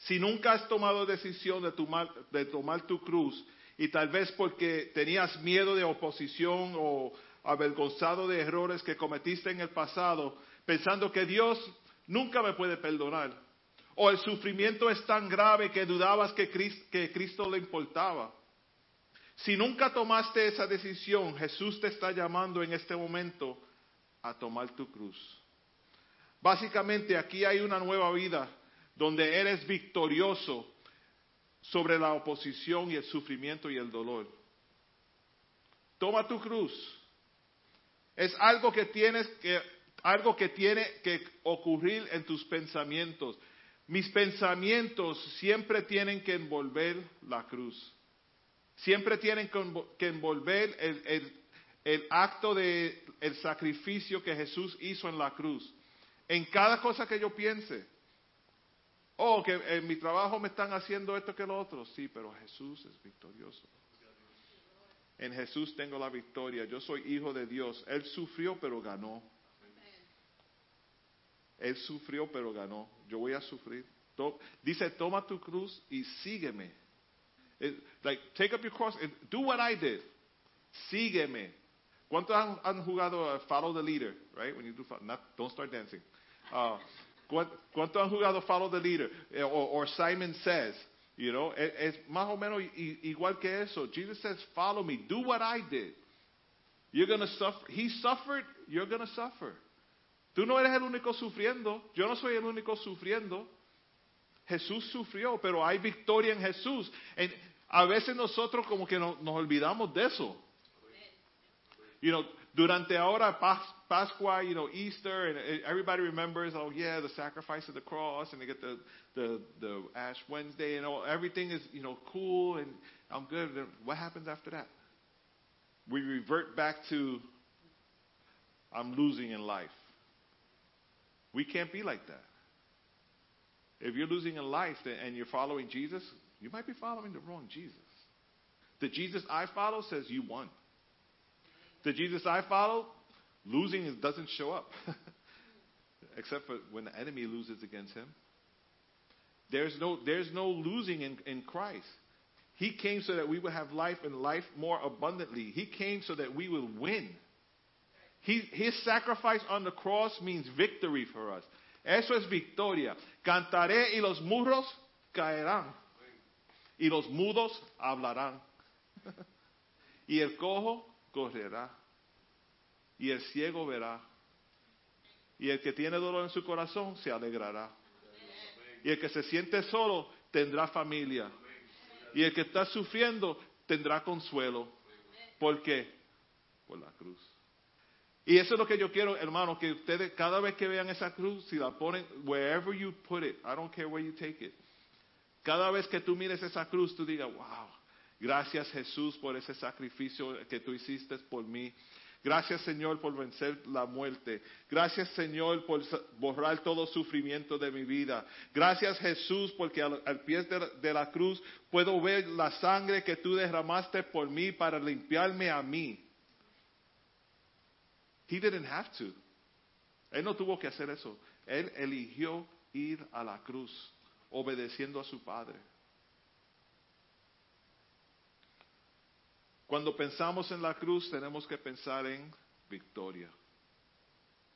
Si nunca has tomado decisión de tomar, de tomar tu cruz y tal vez porque tenías miedo de oposición o avergonzado de errores que cometiste en el pasado, pensando que Dios nunca me puede perdonar, o el sufrimiento es tan grave que dudabas que Cris- que Cristo le importaba. Si nunca tomaste esa decisión, Jesús te está llamando en este momento a tomar tu cruz. Básicamente aquí hay una nueva vida donde eres victorioso sobre la oposición y el sufrimiento y el dolor. Toma tu cruz. Es algo que tienes que algo que tiene que ocurrir en tus pensamientos. mis pensamientos siempre tienen que envolver la cruz. Siempre tienen que envo- que envolver el acto de el sacrificio que Jesús hizo en la cruz. En cada cosa que yo piense. Oh, que en mi trabajo me están haciendo esto que lo otro. Sí, pero Jesús es victorioso. En Jesús tengo la victoria. Yo soy hijo de Dios. Él sufrió, pero ganó. Él sufrió, pero ganó. Yo voy a sufrir. Dice, toma tu cruz y sígueme. It- like, take up your cross and do what I did. Sígueme. ¿Cuántos han, jugado follow the leader? Right? When you do, not, don't start dancing. Uh, ¿cuán- ¿Cuántos han jugado follow the leader? Eh, or Simon says. You know, es, más o menos igual que eso. Jesus says, follow me. Do what I did. You're to suffer. He suffered. You're to suffer. Tú no eres el único sufriendo. Yo no soy el único sufriendo. Jesús sufrió, pero hay victoria en Jesús. En- a veces nosotros como que no- nos olvidamos de eso. You know, durante ahora Pas- Pascua, you know, Easter, and and everybody remembers, oh yeah, the sacrifice of the cross, and they get the, the, the Ash Wednesday, and all, everything is, you know, cool, and I'm good. What happens after that? We revert back to, I'm losing in life. We can't be like that. If you're losing in life and you're following Jesus, you might be following the wrong Jesus. The Jesus I follow says you won. The Jesus I follow, losing doesn't show up. Except for when the enemy loses against him. There's no, there's no losing in, in Christ. He came so that we would have life and life more abundantly. He came so that we would win. He, his sacrifice on the cross means victory for us. Eso es victoria. Cantaré y los murros caerán. Y los mudos hablarán. y el cojo correrá. Y el ciego verá. Y el que tiene dolor en su corazón se alegrará. Y el que se siente solo tendrá familia. Y el que está sufriendo tendrá consuelo. ¿Por qué? Por la cruz. Y eso es lo que yo quiero, hermano, que ustedes cada vez que vean esa cruz, si la ponen, wherever you put it, I don't care where you take it. Cada vez que tú mires esa cruz, tú digas, wow, gracias Jesús por ese sacrificio que tú hiciste por mí. Gracias Señor por vencer la muerte. Gracias Señor por borrar todo sufrimiento de mi vida. Gracias Jesús porque al, pie de de la cruz puedo ver la sangre que tú derramaste por mí para limpiarme a mí. He didn't have to. Él no tuvo que hacer eso. Él eligió ir a la cruz, obedeciendo a su Padre. Cuando pensamos en la cruz, tenemos que pensar en victoria.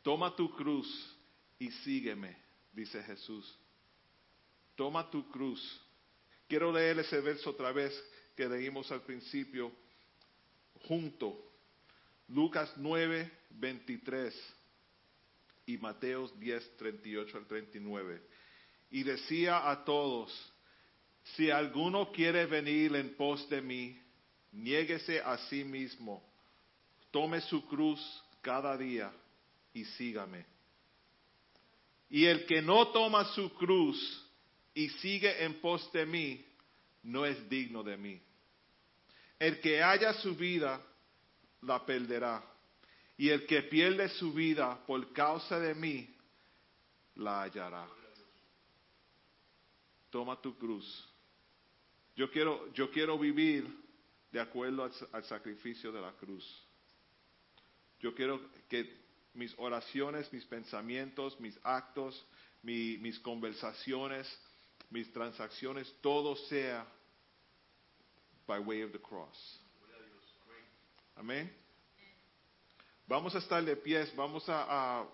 Toma tu cruz y sígueme, dice Jesús. Toma tu cruz. Quiero leer ese verso otra vez que leímos al principio, junto. Lucas 9, 23 y Mateos 10, 38 al 39. Y decía a todos, si alguno quiere venir en pos de mí, niéguese a sí mismo, tome su cruz cada día y sígame. Y el que no toma su cruz y sigue en pos de mí, no es digno de mí. El que haya su vida, la perderá. Y el que pierde su vida por causa de mí, la hallará. Toma tu cruz. Yo quiero, yo quiero vivir de acuerdo al, sacrificio de la cruz. Yo quiero que mis oraciones, mis pensamientos, mis actos, mi- mis conversaciones, mis transacciones, todo sea by way of the cross. Amén. Vamos a estar de pies, vamos a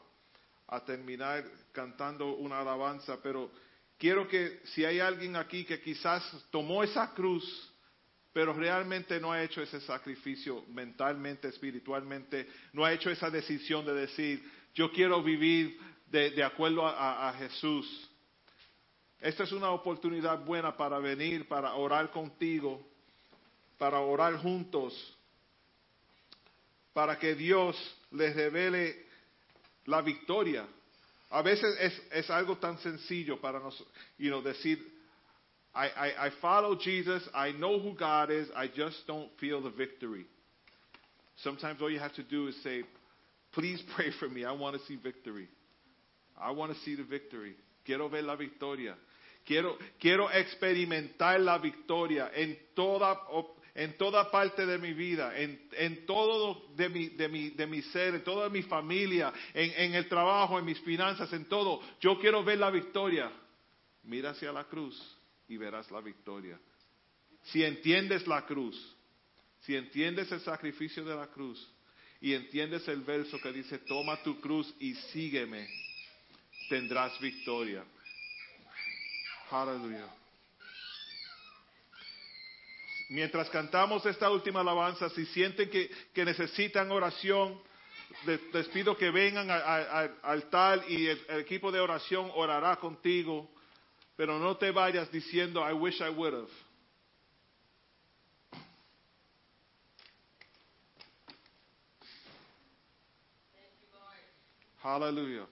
terminar cantando una alabanza, pero quiero que si hay alguien aquí que quizás tomó esa cruz, pero realmente no ha hecho ese sacrificio mentalmente, espiritualmente, no ha hecho esa decisión de decir, yo quiero vivir de, acuerdo a- Jesús. Esta es una oportunidad buena para venir, para orar contigo, para orar juntos, para que Dios les revele la victoria. A veces es, es algo tan sencillo para nosotros, you know, decir, I, I, I follow Jesus, I know who God is, I just don't feel the victory. Sometimes all you have to do is say, please pray for me, I want to see victory. I want to see the victory. Quiero ver la victoria. Quiero, quiero experimentar la victoria en toda, en toda parte de mi vida, en, en todo de mi, de, mi, de mi ser, en toda mi familia, en, en el trabajo, en mis finanzas, en todo. Yo quiero ver la victoria. Mira hacia la cruz y verás la victoria. Si entiendes la cruz, si entiendes el sacrificio de la cruz y entiendes el verso que dice, toma tu cruz y sígueme, tendrás victoria. Aleluya. Mientras cantamos esta última alabanza, si sienten que, que necesitan oración, les, pido que vengan al altar y el equipo de oración orará contigo, pero no te vayas diciendo, I wish I would have. Hallelujah.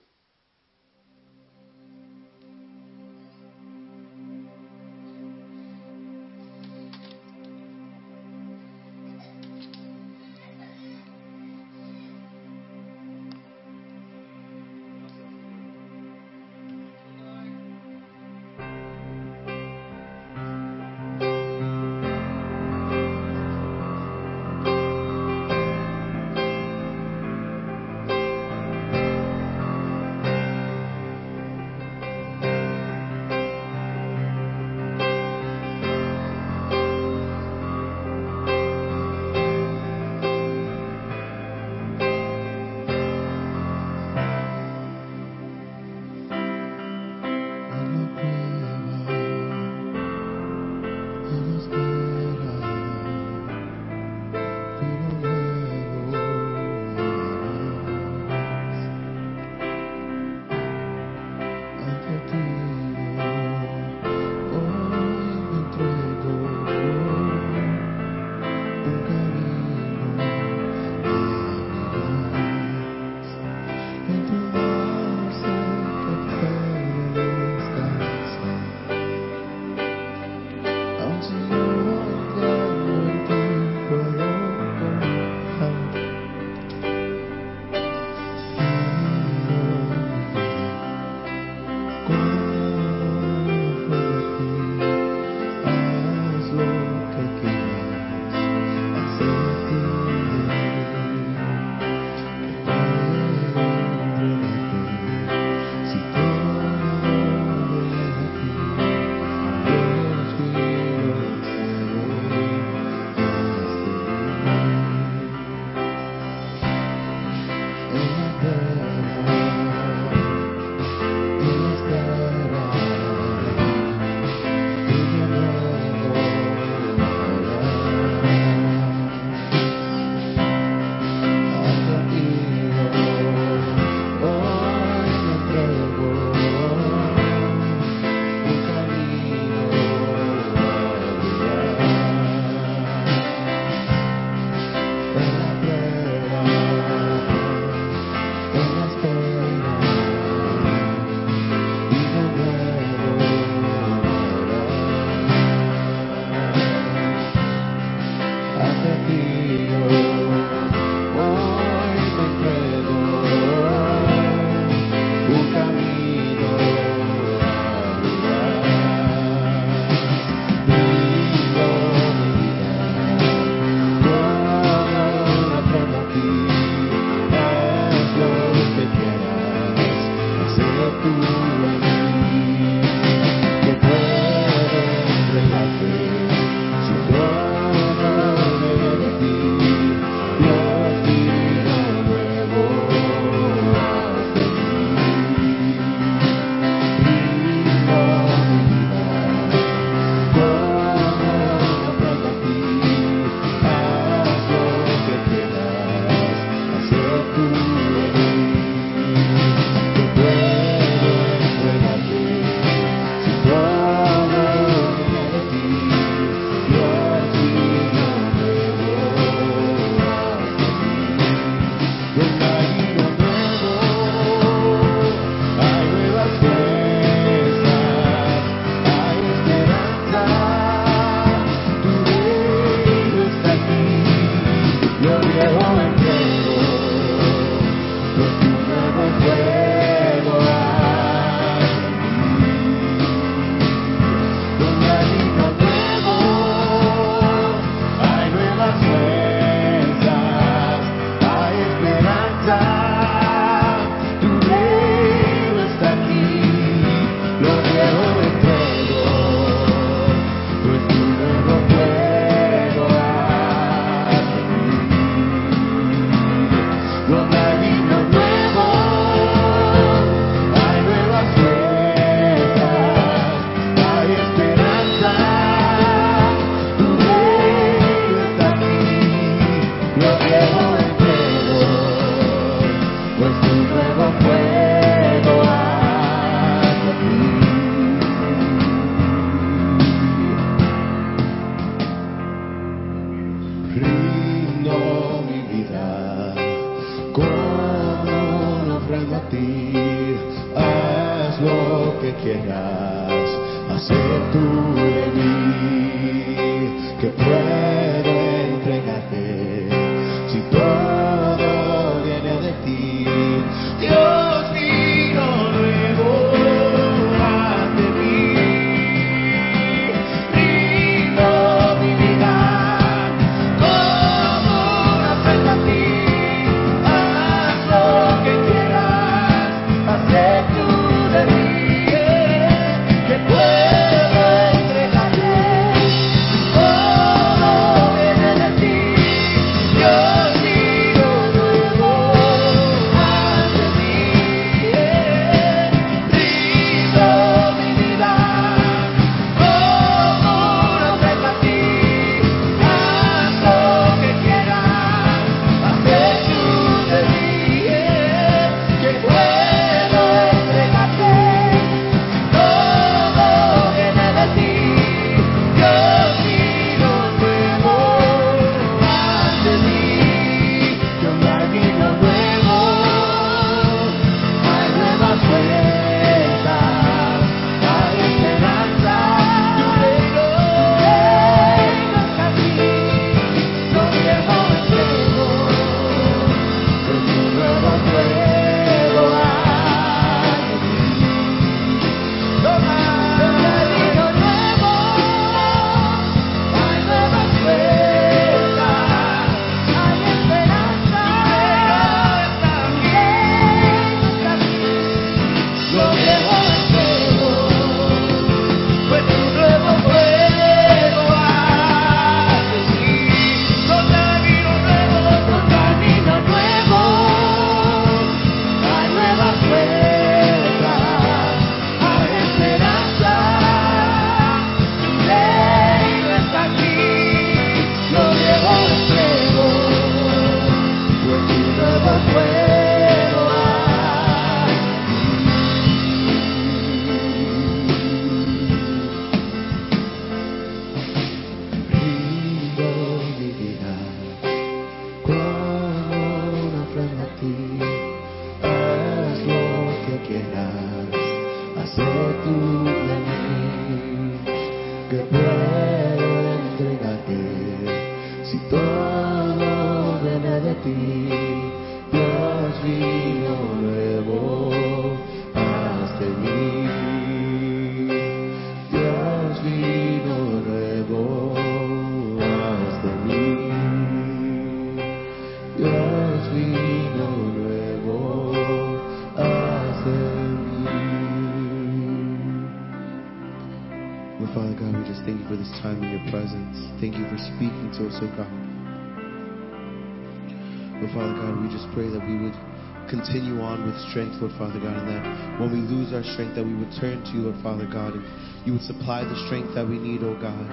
Strength, Lord Father God, and that when we lose our strength, that we would turn to you, Lord Father God, and you would supply the strength that we need, oh God.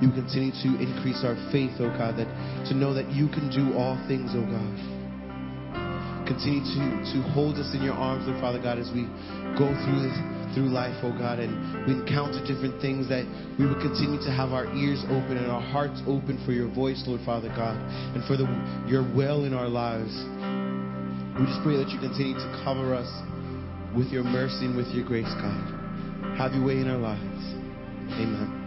You continue to increase our faith, oh God, that to know that you can do all things, oh God. Continue to, to hold us in your arms, Lord Father God, as we go through this, through life, oh God, and we encounter different things that we would continue to have our ears open and our hearts open for your voice, Lord Father God, and for the, your will in our lives. We just pray that you continue to cover us with your mercy and with your grace, God. Have your way in our lives. Amen.